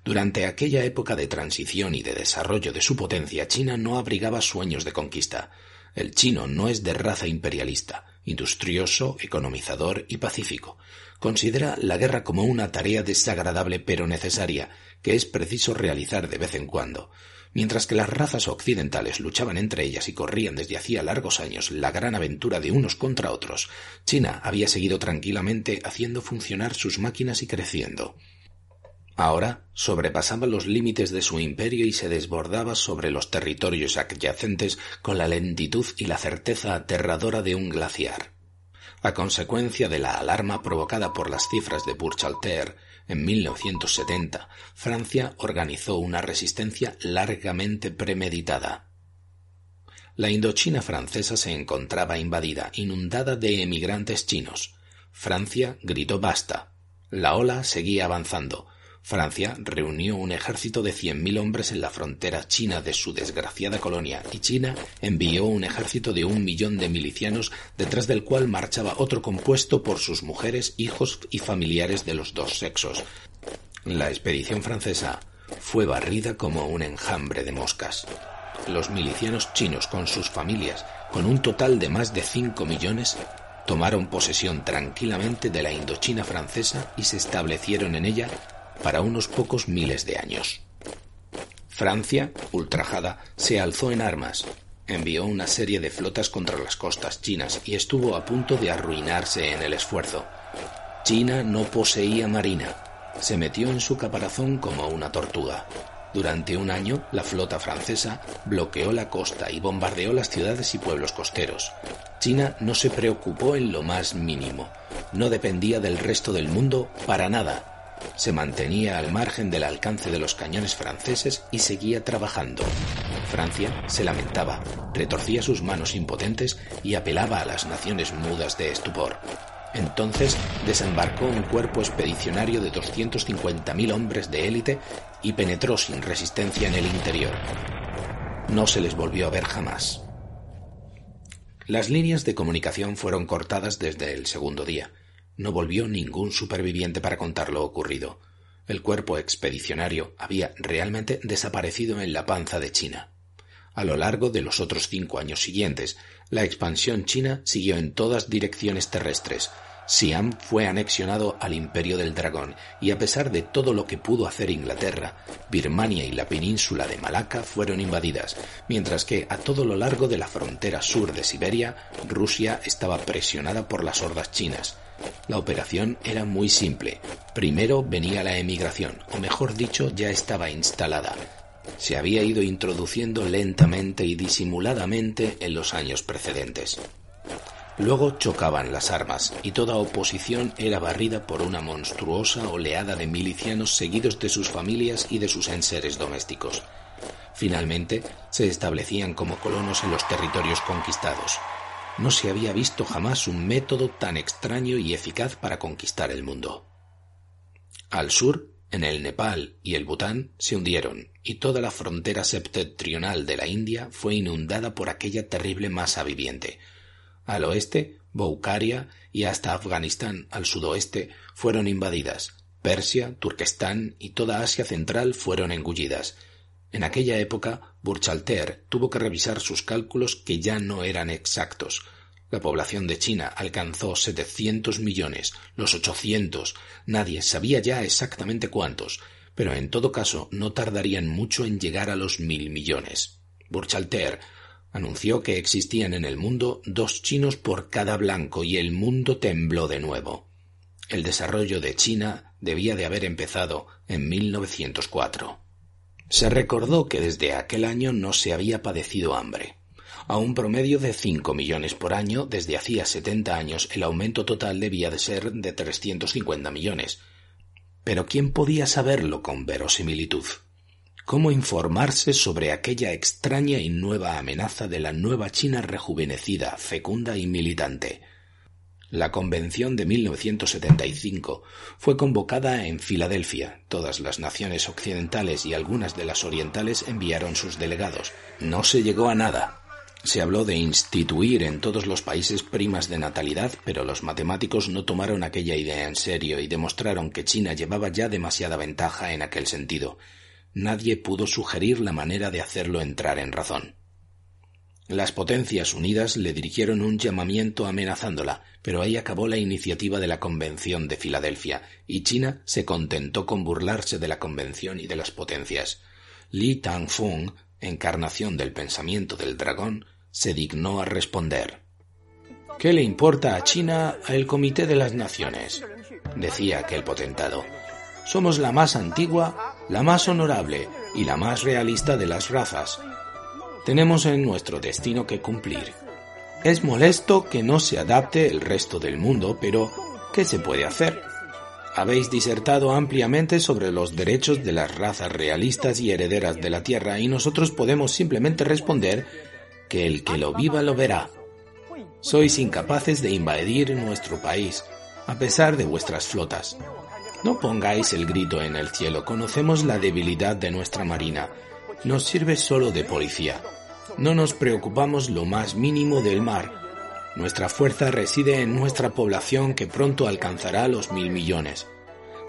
Durante aquella época de transición y de desarrollo de su potencia, China no abrigaba sueños de conquista. El chino no es de raza imperialista, industrioso, economizador y pacífico. considera la guerra como una tarea desagradable pero necesaria, que es preciso realizar de vez en cuando. Mientras que las razas occidentales luchaban entre ellas y corrían desde hacía largos años la gran aventura de unos contra otros, China había seguido tranquilamente haciendo funcionar sus máquinas y creciendo. Ahora sobrepasaba los límites de su imperio y se desbordaba sobre los territorios adyacentes con la lentitud y la certeza aterradora de un glaciar. A consecuencia de la alarma provocada por las cifras de Burchalter, en 1970, Francia organizó una resistencia largamente premeditada. La Indochina francesa se encontraba invadida, inundada de emigrantes chinos. Francia gritó basta. La ola seguía avanzando, Francia reunió un ejército de cien mil hombres en la frontera china de su desgraciada colonia y China envió un ejército de un millón de milicianos detrás del cual marchaba otro compuesto por sus mujeres, hijos y familiares de los dos sexos. La expedición francesa fue barrida como un enjambre de moscas. Los milicianos chinos con sus familias, con un total de más de cinco millones, tomaron posesión tranquilamente de la Indochina francesa y se establecieron en ella para unos pocos miles de años. Francia, ultrajada, se alzó en armas, envió una serie de flotas contra las costas chinas y estuvo a punto de arruinarse en el esfuerzo. China no poseía marina, se metió en su caparazón como una tortuga. Durante un año, la flota francesa bloqueó la costa y bombardeó las ciudades y pueblos costeros. China no se preocupó en lo más mínimo. No dependía del resto del mundo para nada se mantenía al margen del alcance de los cañones franceses y seguía trabajando. Francia se lamentaba, retorcía sus manos impotentes y apelaba a las naciones mudas de estupor. Entonces desembarcó un cuerpo expedicionario de 250.000 hombres de élite y penetró sin resistencia en el interior. No se les volvió a ver jamás. Las líneas de comunicación fueron cortadas desde el segundo día. No volvió ningún superviviente para contar lo ocurrido. El cuerpo expedicionario había realmente desaparecido en la panza de China. A lo largo de los otros cinco años siguientes, la expansión china siguió en todas direcciones terrestres. Siam fue anexionado al Imperio del Dragón y a pesar de todo lo que pudo hacer Inglaterra, Birmania y la península de Malaca fueron invadidas, mientras que a todo lo largo de la frontera sur de Siberia, Rusia estaba presionada por las hordas chinas. La operación era muy simple. Primero venía la emigración, o mejor dicho, ya estaba instalada. Se había ido introduciendo lentamente y disimuladamente en los años precedentes. Luego chocaban las armas y toda oposición era barrida por una monstruosa oleada de milicianos seguidos de sus familias y de sus enseres domésticos. Finalmente se establecían como colonos en los territorios conquistados, no se había visto jamás un método tan extraño y eficaz para conquistar el mundo. Al sur, en el Nepal y el Bután se hundieron, y toda la frontera septentrional de la India fue inundada por aquella terrible masa viviente. Al oeste, Boukaria y hasta Afganistán al sudoeste fueron invadidas. Persia, Turquestán y toda Asia central fueron engullidas, en aquella época, Burchalter tuvo que revisar sus cálculos que ya no eran exactos. La población de China alcanzó 700 millones, los 800, nadie sabía ya exactamente cuántos, pero en todo caso no tardarían mucho en llegar a los mil millones. Burchalter anunció que existían en el mundo dos chinos por cada blanco y el mundo tembló de nuevo. El desarrollo de China debía de haber empezado en 1904. Se recordó que desde aquel año no se había padecido hambre. A un promedio de cinco millones por año, desde hacía setenta años el aumento total debía de ser de trescientos cincuenta millones. Pero ¿quién podía saberlo con verosimilitud? ¿Cómo informarse sobre aquella extraña y nueva amenaza de la nueva China rejuvenecida, fecunda y militante? La Convención de 1975 fue convocada en Filadelfia. Todas las naciones occidentales y algunas de las orientales enviaron sus delegados. No se llegó a nada. Se habló de instituir en todos los países primas de natalidad, pero los matemáticos no tomaron aquella idea en serio y demostraron que China llevaba ya demasiada ventaja en aquel sentido. Nadie pudo sugerir la manera de hacerlo entrar en razón. Las Potencias Unidas le dirigieron un llamamiento amenazándola, pero ahí acabó la iniciativa de la Convención de Filadelfia, y China se contentó con burlarse de la Convención y de las potencias. Li Tangfung, encarnación del pensamiento del dragón, se dignó a responder. ¿Qué le importa a China el Comité de las Naciones? decía aquel potentado. Somos la más antigua, la más honorable y la más realista de las razas. Tenemos en nuestro destino que cumplir. Es molesto que no se adapte el resto del mundo, pero ¿qué se puede hacer? Habéis disertado ampliamente sobre los derechos de las razas realistas y herederas de la Tierra y nosotros podemos simplemente responder que el que lo viva lo verá. Sois incapaces de invadir nuestro país, a pesar de vuestras flotas. No pongáis el grito en el cielo, conocemos la debilidad de nuestra marina. Nos sirve solo de policía. No nos preocupamos lo más mínimo del mar. Nuestra fuerza reside en nuestra población que pronto alcanzará los mil millones.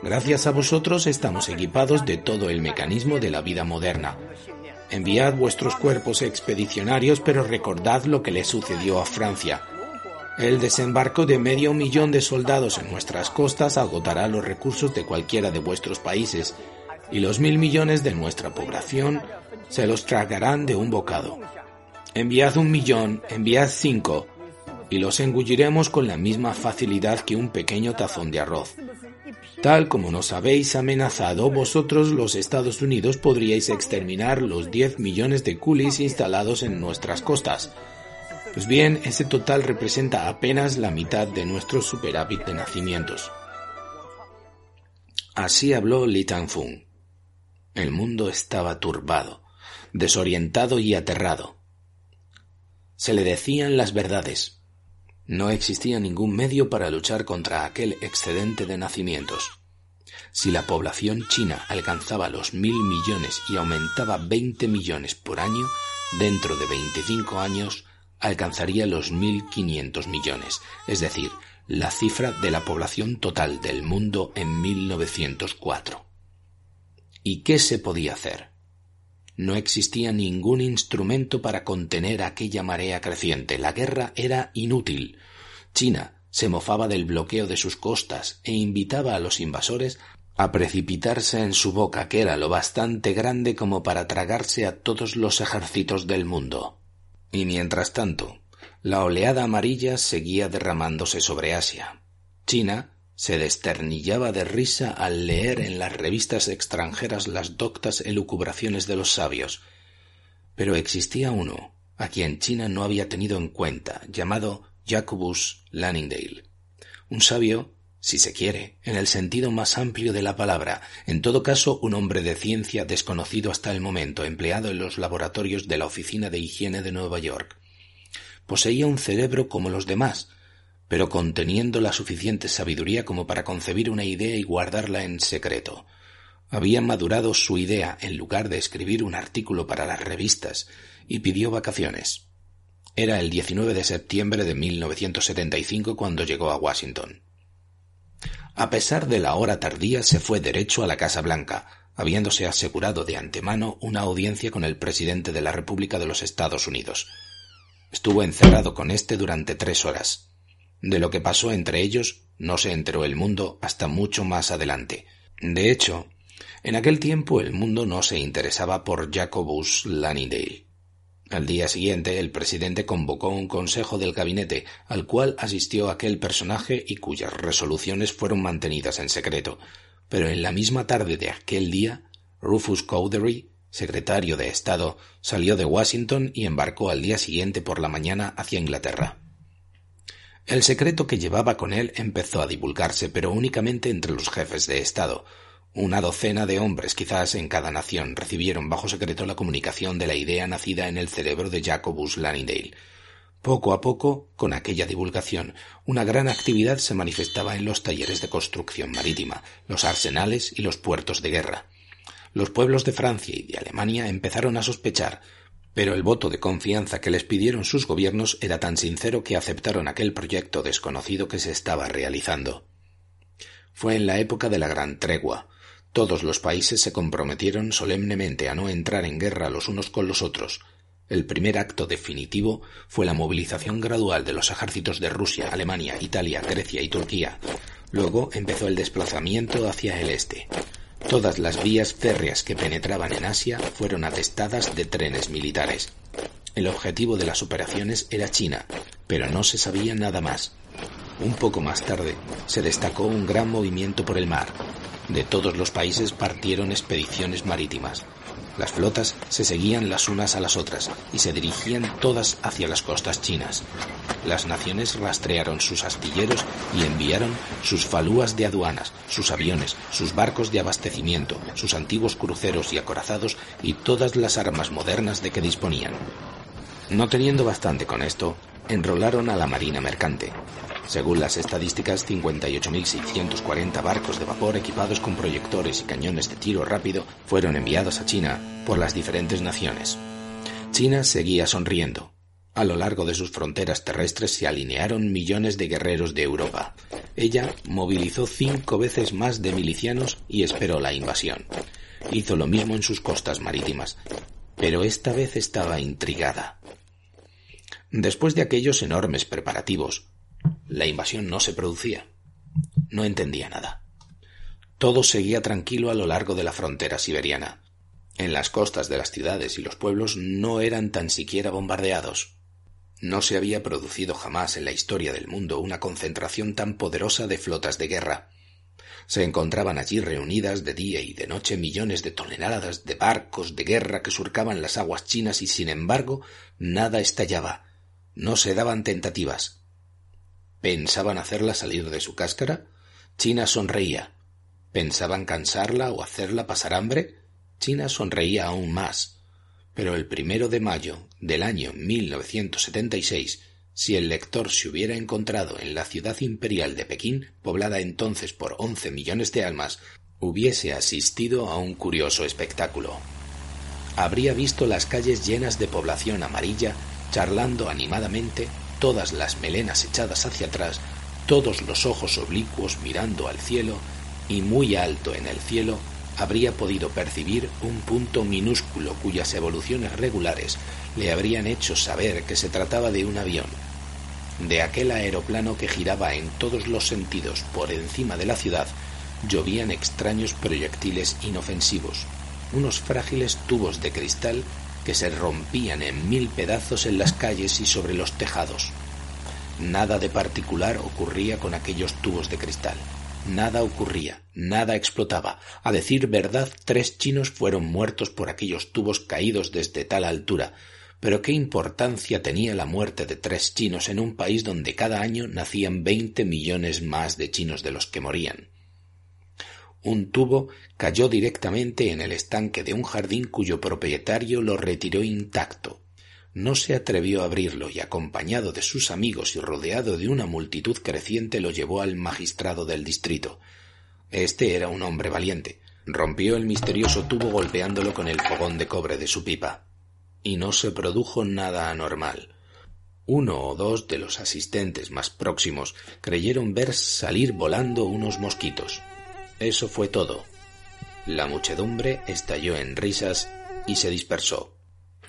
Gracias a vosotros estamos equipados de todo el mecanismo de la vida moderna. Enviad vuestros cuerpos expedicionarios, pero recordad lo que le sucedió a Francia. El desembarco de medio millón de soldados en nuestras costas agotará los recursos de cualquiera de vuestros países, y los mil millones de nuestra población se los tragarán de un bocado. Enviad un millón, enviad cinco, y los engulliremos con la misma facilidad que un pequeño tazón de arroz. Tal como nos habéis amenazado, vosotros los Estados Unidos podríais exterminar los 10 millones de coolies instalados en nuestras costas. Pues bien, ese total representa apenas la mitad de nuestro superávit de nacimientos. Así habló Li Tangfung. El mundo estaba turbado, desorientado y aterrado. Se le decían las verdades, no existía ningún medio para luchar contra aquel excedente de nacimientos. Si la población china alcanzaba los mil millones y aumentaba 20 millones por año, dentro de 25 años alcanzaría los 1.500 millones, es decir, la cifra de la población total del mundo en 1904. ¿Y qué se podía hacer? No existía ningún instrumento para contener aquella marea creciente. La guerra era inútil. China se mofaba del bloqueo de sus costas e invitaba a los invasores a precipitarse en su boca, que era lo bastante grande como para tragarse a todos los ejércitos del mundo. Y mientras tanto, la oleada amarilla seguía derramándose sobre Asia. China se desternillaba de risa al leer en las revistas extranjeras las doctas elucubraciones de los sabios. Pero existía uno, a quien China no había tenido en cuenta, llamado Jacobus Lanningdale. Un sabio, si se quiere, en el sentido más amplio de la palabra, en todo caso un hombre de ciencia desconocido hasta el momento, empleado en los laboratorios de la Oficina de Higiene de Nueva York. Poseía un cerebro como los demás, pero conteniendo la suficiente sabiduría como para concebir una idea y guardarla en secreto. Había madurado su idea en lugar de escribir un artículo para las revistas y pidió vacaciones. Era el 19 de septiembre de 1975 cuando llegó a Washington. A pesar de la hora tardía, se fue derecho a la Casa Blanca, habiéndose asegurado de antemano una audiencia con el presidente de la República de los Estados Unidos. Estuvo encerrado con éste durante tres horas. De lo que pasó entre ellos no se enteró el mundo hasta mucho más adelante. De hecho, en aquel tiempo el mundo no se interesaba por Jacobus Lannindale. Al día siguiente el presidente convocó un consejo del gabinete al cual asistió aquel personaje y cuyas resoluciones fueron mantenidas en secreto. Pero en la misma tarde de aquel día, Rufus Cowdery, secretario de Estado, salió de Washington y embarcó al día siguiente por la mañana hacia Inglaterra. El secreto que llevaba con él empezó a divulgarse, pero únicamente entre los jefes de Estado. Una docena de hombres, quizás en cada nación, recibieron bajo secreto la comunicación de la idea nacida en el cerebro de Jacobus Lannindale. Poco a poco, con aquella divulgación, una gran actividad se manifestaba en los talleres de construcción marítima, los arsenales y los puertos de guerra. Los pueblos de Francia y de Alemania empezaron a sospechar, pero el voto de confianza que les pidieron sus gobiernos era tan sincero que aceptaron aquel proyecto desconocido que se estaba realizando. Fue en la época de la Gran Tregua. Todos los países se comprometieron solemnemente a no entrar en guerra los unos con los otros. El primer acto definitivo fue la movilización gradual de los ejércitos de Rusia, Alemania, Italia, Grecia y Turquía. Luego empezó el desplazamiento hacia el este. Todas las vías férreas que penetraban en Asia fueron atestadas de trenes militares. El objetivo de las operaciones era China, pero no se sabía nada más. Un poco más tarde se destacó un gran movimiento por el mar. De todos los países partieron expediciones marítimas. Las flotas se seguían las unas a las otras y se dirigían todas hacia las costas chinas. Las naciones rastrearon sus astilleros y enviaron sus falúas de aduanas, sus aviones, sus barcos de abastecimiento, sus antiguos cruceros y acorazados y todas las armas modernas de que disponían. No teniendo bastante con esto, enrolaron a la marina mercante. Según las estadísticas, 58.640 barcos de vapor equipados con proyectores y cañones de tiro rápido fueron enviados a China por las diferentes naciones. China seguía sonriendo. A lo largo de sus fronteras terrestres se alinearon millones de guerreros de Europa. Ella movilizó cinco veces más de milicianos y esperó la invasión. Hizo lo mismo en sus costas marítimas, pero esta vez estaba intrigada. Después de aquellos enormes preparativos, la invasión no se producía. No entendía nada. Todo seguía tranquilo a lo largo de la frontera siberiana. En las costas de las ciudades y los pueblos no eran tan siquiera bombardeados. No se había producido jamás en la historia del mundo una concentración tan poderosa de flotas de guerra. Se encontraban allí reunidas de día y de noche millones de toneladas de barcos de guerra que surcaban las aguas chinas y sin embargo nada estallaba, no se daban tentativas. ¿Pensaban hacerla salir de su cáscara? China sonreía. ¿Pensaban cansarla o hacerla pasar hambre? China sonreía aún más. Pero el primero de mayo del año 1976, si el lector se hubiera encontrado en la ciudad imperial de Pekín, poblada entonces por once millones de almas, hubiese asistido a un curioso espectáculo. Habría visto las calles llenas de población amarilla charlando animadamente, todas las melenas echadas hacia atrás, todos los ojos oblicuos mirando al cielo, y muy alto en el cielo habría podido percibir un punto minúsculo cuyas evoluciones regulares le habrían hecho saber que se trataba de un avión, de aquel aeroplano que giraba en todos los sentidos por encima de la ciudad, llovían extraños proyectiles inofensivos, unos frágiles tubos de cristal que se rompían en mil pedazos en las calles y sobre los tejados. Nada de particular ocurría con aquellos tubos de cristal. Nada ocurría, nada explotaba. A decir verdad, tres chinos fueron muertos por aquellos tubos caídos desde tal altura. Pero qué importancia tenía la muerte de tres chinos en un país donde cada año nacían veinte millones más de chinos de los que morían. Un tubo cayó directamente en el estanque de un jardín cuyo propietario lo retiró intacto. No se atrevió a abrirlo y acompañado de sus amigos y rodeado de una multitud creciente lo llevó al magistrado del distrito. Este era un hombre valiente. Rompió el misterioso tubo golpeándolo con el fogón de cobre de su pipa. Y no se produjo nada anormal. Uno o dos de los asistentes más próximos creyeron ver salir volando unos mosquitos. Eso fue todo. La muchedumbre estalló en risas y se dispersó.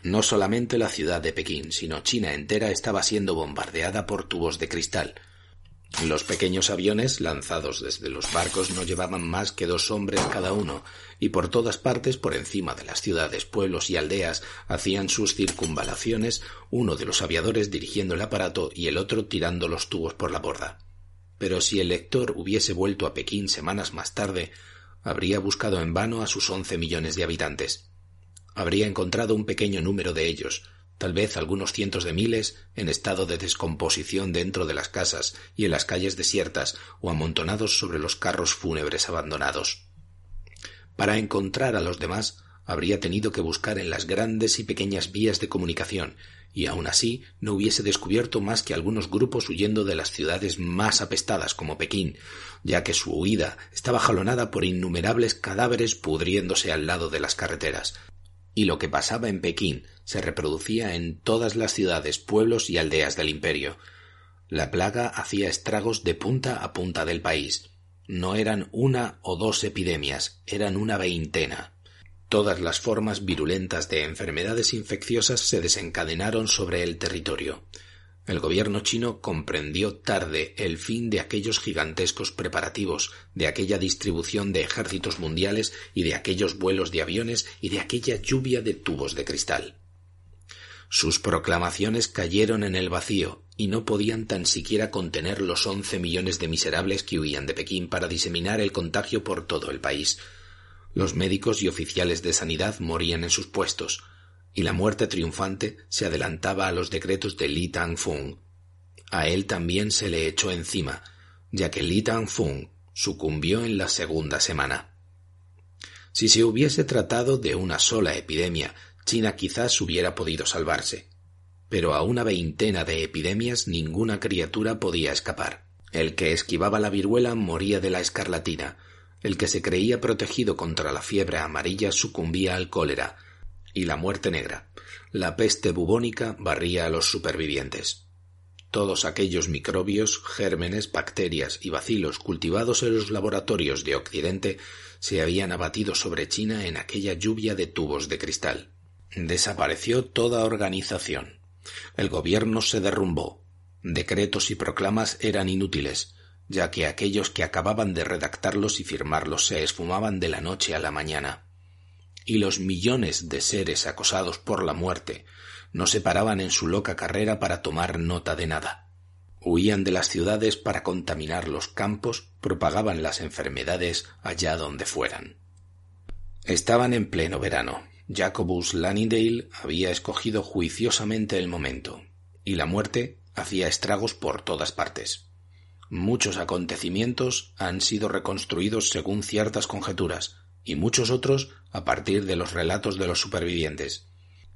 No solamente la ciudad de Pekín, sino China entera estaba siendo bombardeada por tubos de cristal. Los pequeños aviones lanzados desde los barcos no llevaban más que dos hombres cada uno, y por todas partes, por encima de las ciudades, pueblos y aldeas, hacían sus circunvalaciones, uno de los aviadores dirigiendo el aparato y el otro tirando los tubos por la borda. Pero si el lector hubiese vuelto a Pekín semanas más tarde, habría buscado en vano a sus once millones de habitantes. Habría encontrado un pequeño número de ellos, tal vez algunos cientos de miles, en estado de descomposición dentro de las casas y en las calles desiertas o amontonados sobre los carros fúnebres abandonados. Para encontrar a los demás, habría tenido que buscar en las grandes y pequeñas vías de comunicación, y aun así no hubiese descubierto más que algunos grupos huyendo de las ciudades más apestadas como Pekín, ya que su huida estaba jalonada por innumerables cadáveres pudriéndose al lado de las carreteras. Y lo que pasaba en Pekín se reproducía en todas las ciudades, pueblos y aldeas del imperio. La plaga hacía estragos de punta a punta del país. No eran una o dos epidemias, eran una veintena. Todas las formas virulentas de enfermedades infecciosas se desencadenaron sobre el territorio. El gobierno chino comprendió tarde el fin de aquellos gigantescos preparativos, de aquella distribución de ejércitos mundiales y de aquellos vuelos de aviones y de aquella lluvia de tubos de cristal. Sus proclamaciones cayeron en el vacío y no podían tan siquiera contener los once millones de miserables que huían de Pekín para diseminar el contagio por todo el país. Los médicos y oficiales de sanidad morían en sus puestos, y la muerte triunfante se adelantaba a los decretos de Li Tangfung. A él también se le echó encima, ya que Li Tangfung sucumbió en la segunda semana. Si se hubiese tratado de una sola epidemia, China quizás hubiera podido salvarse. Pero a una veintena de epidemias ninguna criatura podía escapar. El que esquivaba la viruela moría de la escarlatina, el que se creía protegido contra la fiebre amarilla sucumbía al cólera, y la muerte negra, la peste bubónica barría a los supervivientes. Todos aquellos microbios, gérmenes, bacterias y bacilos cultivados en los laboratorios de Occidente se habían abatido sobre China en aquella lluvia de tubos de cristal. Desapareció toda organización. El gobierno se derrumbó. Decretos y proclamas eran inútiles ya que aquellos que acababan de redactarlos y firmarlos se esfumaban de la noche a la mañana. Y los millones de seres acosados por la muerte no se paraban en su loca carrera para tomar nota de nada. Huían de las ciudades para contaminar los campos, propagaban las enfermedades allá donde fueran. Estaban en pleno verano. Jacobus Lannindale había escogido juiciosamente el momento, y la muerte hacía estragos por todas partes. Muchos acontecimientos han sido reconstruidos según ciertas conjeturas, y muchos otros a partir de los relatos de los supervivientes.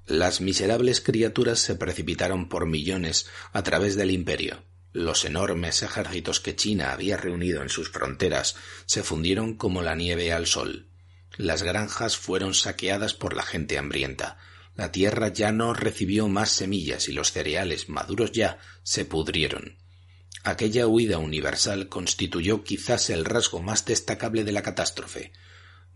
Las miserables criaturas se precipitaron por millones a través del imperio. Los enormes ejércitos que China había reunido en sus fronteras se fundieron como la nieve al sol. Las granjas fueron saqueadas por la gente hambrienta. La tierra ya no recibió más semillas y los cereales maduros ya se pudrieron. Aquella huida universal constituyó quizás el rasgo más destacable de la catástrofe.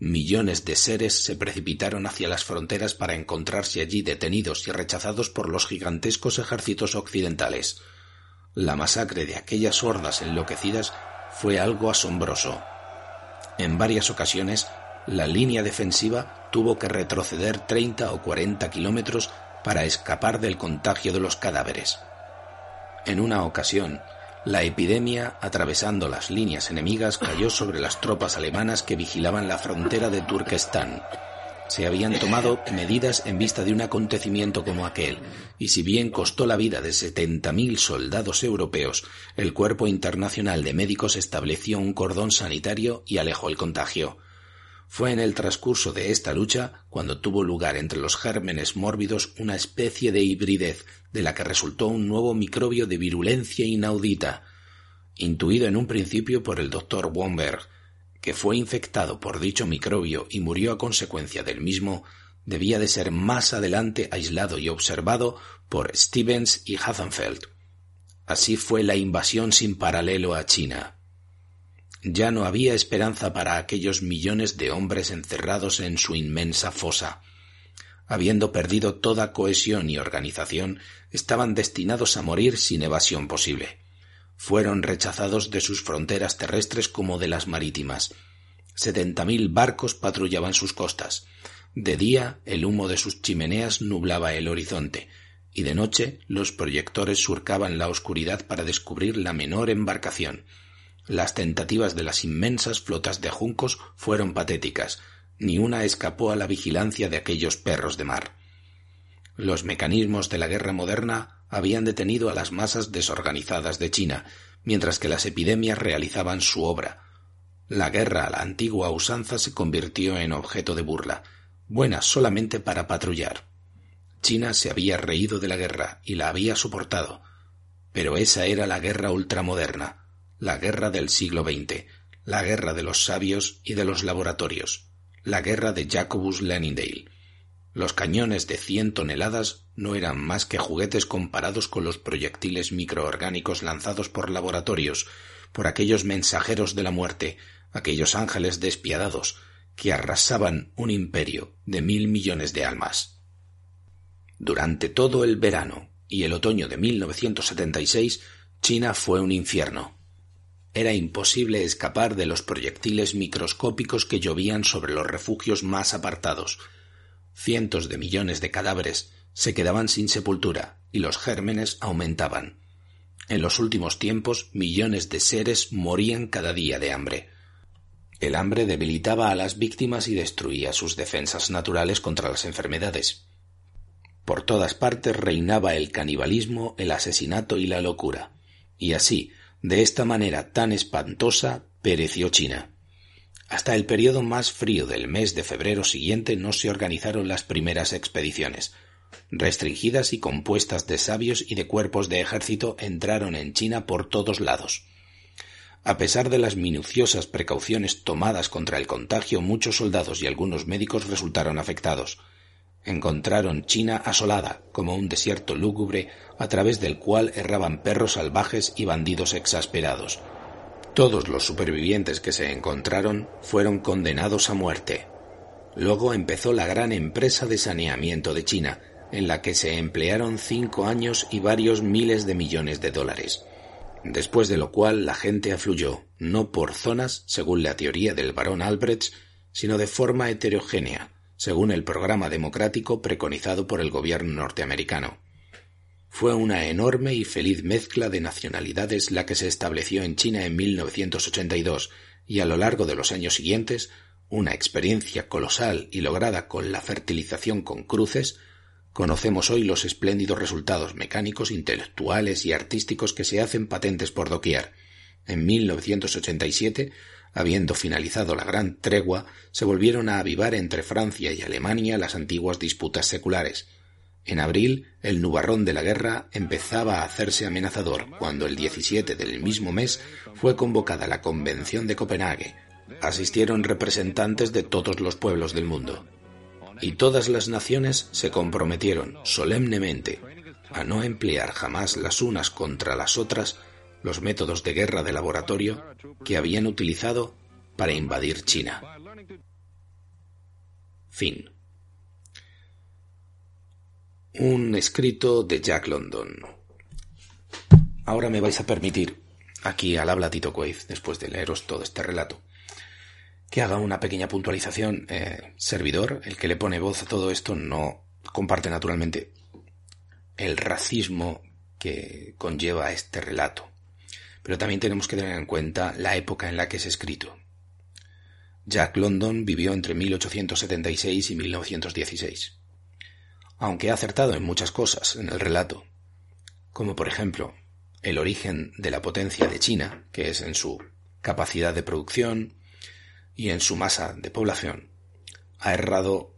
Millones de seres se precipitaron hacia las fronteras para encontrarse allí detenidos y rechazados por los gigantescos ejércitos occidentales. La masacre de aquellas hordas enloquecidas fue algo asombroso. En varias ocasiones, la línea defensiva tuvo que retroceder treinta o cuarenta kilómetros para escapar del contagio de los cadáveres. En una ocasión, la epidemia, atravesando las líneas enemigas, cayó sobre las tropas alemanas que vigilaban la frontera de Turquestán. Se habían tomado medidas en vista de un acontecimiento como aquel, y si bien costó la vida de setenta mil soldados europeos, el Cuerpo Internacional de Médicos estableció un cordón sanitario y alejó el contagio. Fue en el transcurso de esta lucha cuando tuvo lugar entre los gérmenes mórbidos una especie de hibridez de la que resultó un nuevo microbio de virulencia inaudita, intuido en un principio por el doctor Womberg, que fue infectado por dicho microbio y murió a consecuencia del mismo, debía de ser más adelante aislado y observado por Stevens y Hathenfeld. Así fue la invasión sin paralelo a China. Ya no había esperanza para aquellos millones de hombres encerrados en su inmensa fosa. Habiendo perdido toda cohesión y organización, estaban destinados a morir sin evasión posible. Fueron rechazados de sus fronteras terrestres como de las marítimas. Setenta mil barcos patrullaban sus costas. De día el humo de sus chimeneas nublaba el horizonte, y de noche los proyectores surcaban la oscuridad para descubrir la menor embarcación. Las tentativas de las inmensas flotas de juncos fueron patéticas, ni una escapó a la vigilancia de aquellos perros de mar. Los mecanismos de la guerra moderna habían detenido a las masas desorganizadas de China, mientras que las epidemias realizaban su obra. La guerra a la antigua usanza se convirtió en objeto de burla, buena solamente para patrullar. China se había reído de la guerra y la había soportado, pero esa era la guerra ultramoderna, la guerra del siglo XX, la guerra de los sabios y de los laboratorios, la guerra de Jacobus Lannindale. Los cañones de cien toneladas no eran más que juguetes comparados con los proyectiles microorgánicos lanzados por laboratorios, por aquellos mensajeros de la muerte, aquellos ángeles despiadados, que arrasaban un imperio de mil millones de almas. Durante todo el verano y el otoño de 1976, China fue un infierno. Era imposible escapar de los proyectiles microscópicos que llovían sobre los refugios más apartados. Cientos de millones de cadáveres se quedaban sin sepultura y los gérmenes aumentaban. En los últimos tiempos millones de seres morían cada día de hambre. El hambre debilitaba a las víctimas y destruía sus defensas naturales contra las enfermedades. Por todas partes reinaba el canibalismo, el asesinato y la locura. Y así, de esta manera tan espantosa, pereció China. Hasta el periodo más frío del mes de febrero siguiente no se organizaron las primeras expediciones. Restringidas y compuestas de sabios y de cuerpos de ejército entraron en China por todos lados. A pesar de las minuciosas precauciones tomadas contra el contagio, muchos soldados y algunos médicos resultaron afectados. Encontraron China asolada, como un desierto lúgubre a través del cual erraban perros salvajes y bandidos exasperados. Todos los supervivientes que se encontraron fueron condenados a muerte. Luego empezó la gran empresa de saneamiento de China, en la que se emplearon cinco años y varios miles de millones de dólares. Después de lo cual la gente afluyó, no por zonas, según la teoría del barón Albrecht, sino de forma heterogénea, según el programa democrático preconizado por el gobierno norteamericano. Fue una enorme y feliz mezcla de nacionalidades la que se estableció en China en 1982 y a lo largo de los años siguientes, una experiencia colosal y lograda con la fertilización con cruces, conocemos hoy los espléndidos resultados mecánicos, intelectuales y artísticos que se hacen patentes por doquier. En 1987 Habiendo finalizado la gran tregua, se volvieron a avivar entre Francia y Alemania las antiguas disputas seculares. En abril, el nubarrón de la guerra empezaba a hacerse amenazador cuando el 17 del mismo mes fue convocada la Convención de Copenhague. Asistieron representantes de todos los pueblos del mundo. Y todas las naciones se comprometieron solemnemente a no emplear jamás las unas contra las otras los métodos de guerra de laboratorio que habían utilizado para invadir China. Fin. Un escrito de Jack London. Ahora me vais a permitir, aquí al habla Tito Quaid, después de leeros todo este relato, que haga una pequeña puntualización. Eh, servidor, el que le pone voz a todo esto, no comparte naturalmente el racismo que conlleva este relato pero también tenemos que tener en cuenta la época en la que es escrito. Jack London vivió entre 1876 y 1916. Aunque ha acertado en muchas cosas en el relato, como por ejemplo el origen de la potencia de China, que es en su capacidad de producción y en su masa de población, ha errado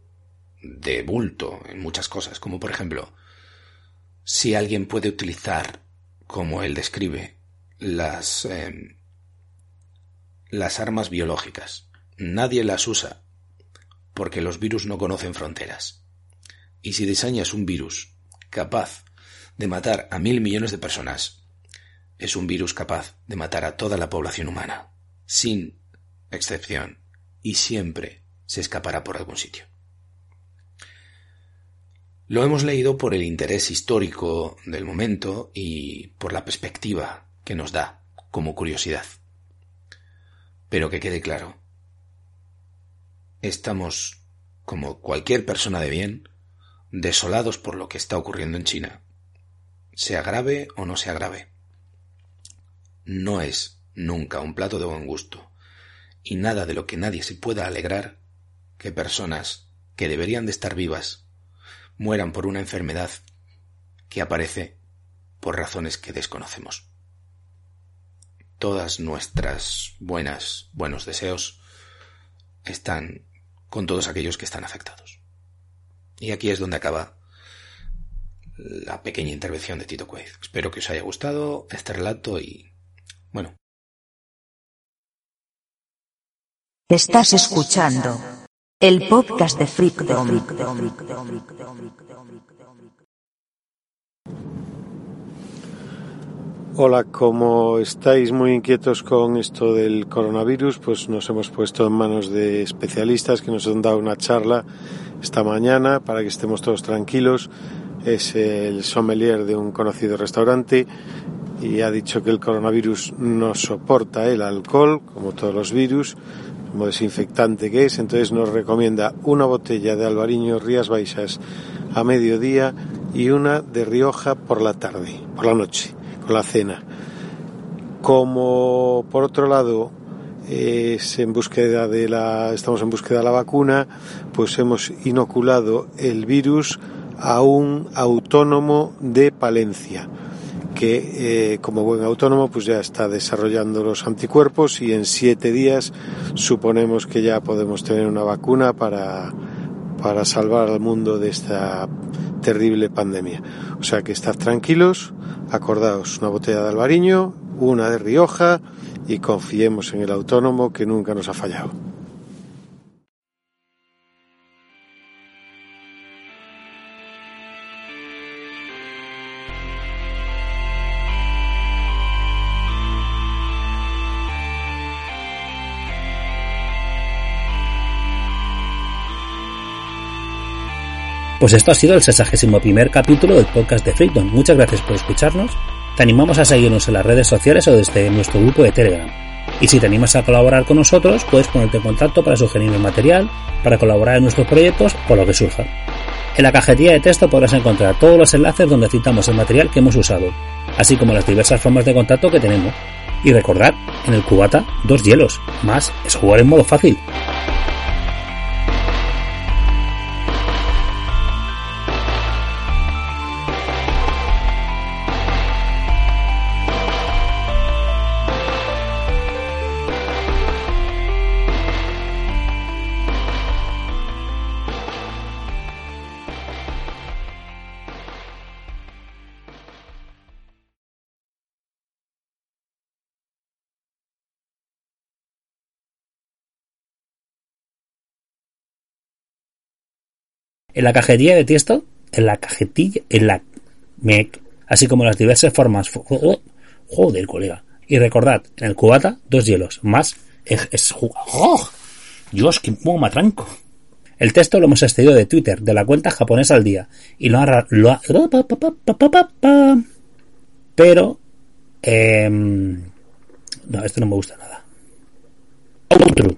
de bulto en muchas cosas, como por ejemplo, si alguien puede utilizar, como él describe, las, em, las armas biológicas. Nadie las usa porque los virus no conocen fronteras. Y si diseñas un virus capaz de matar a mil millones de personas, es un virus capaz de matar a toda la población humana, sin excepción, y siempre se escapará por algún sitio. Lo hemos leído por el interés histórico del momento y por la perspectiva que nos da como curiosidad. Pero que quede claro, estamos, como cualquier persona de bien, desolados por lo que está ocurriendo en China, sea grave o no sea grave. No es nunca un plato de buen gusto, y nada de lo que nadie se pueda alegrar que personas que deberían de estar vivas mueran por una enfermedad que aparece por razones que desconocemos todas nuestras buenas, buenos deseos están con todos aquellos que están afectados. Y aquí es donde acaba la pequeña intervención de Tito Quaid. Espero que os haya gustado este relato y bueno. Estás escuchando el podcast de Freakdom. Hola, como estáis muy inquietos con esto del coronavirus, pues nos hemos puesto en manos de especialistas que nos han dado una charla esta mañana para que estemos todos tranquilos. Es el sommelier de un conocido restaurante y ha dicho que el coronavirus no soporta el alcohol, como todos los virus, como desinfectante que es, entonces nos recomienda una botella de Alvariño Rías Baixas a mediodía y una de Rioja por la tarde, por la noche la cena. Como por otro lado es en búsqueda de la, estamos en búsqueda de la vacuna, pues hemos inoculado el virus a un autónomo de Palencia que eh, como buen autónomo pues ya está desarrollando los anticuerpos y en siete días suponemos que ya podemos tener una vacuna para, para salvar al mundo de esta terrible pandemia. O sea que estad tranquilos, acordaos una botella de albariño, una de Rioja y confiemos en el autónomo que nunca nos ha fallado. Pues esto ha sido el 61 primer capítulo del podcast de Freedom. Muchas gracias por escucharnos. Te animamos a seguirnos en las redes sociales o desde nuestro grupo de Telegram. Y si te animas a colaborar con nosotros, puedes ponerte en contacto para sugerirnos material, para colaborar en nuestros proyectos o lo que surja. En la cajetilla de texto podrás encontrar todos los enlaces donde citamos el material que hemos usado, así como las diversas formas de contacto que tenemos. Y recordad, en el cubata, dos hielos, más es jugar en modo fácil. En la cajetilla de Tiesto, en la cajetilla, en la MEC, así como las diversas formas. Joder, colega. Y recordad, en el cubata, dos hielos, más es, ¡Oh! Dios, qué matranco. El texto lo hemos extraído de Twitter, de la cuenta japonesa al día, y lo ha... Lo ha pero... Eh, no, esto no me gusta nada. Outro.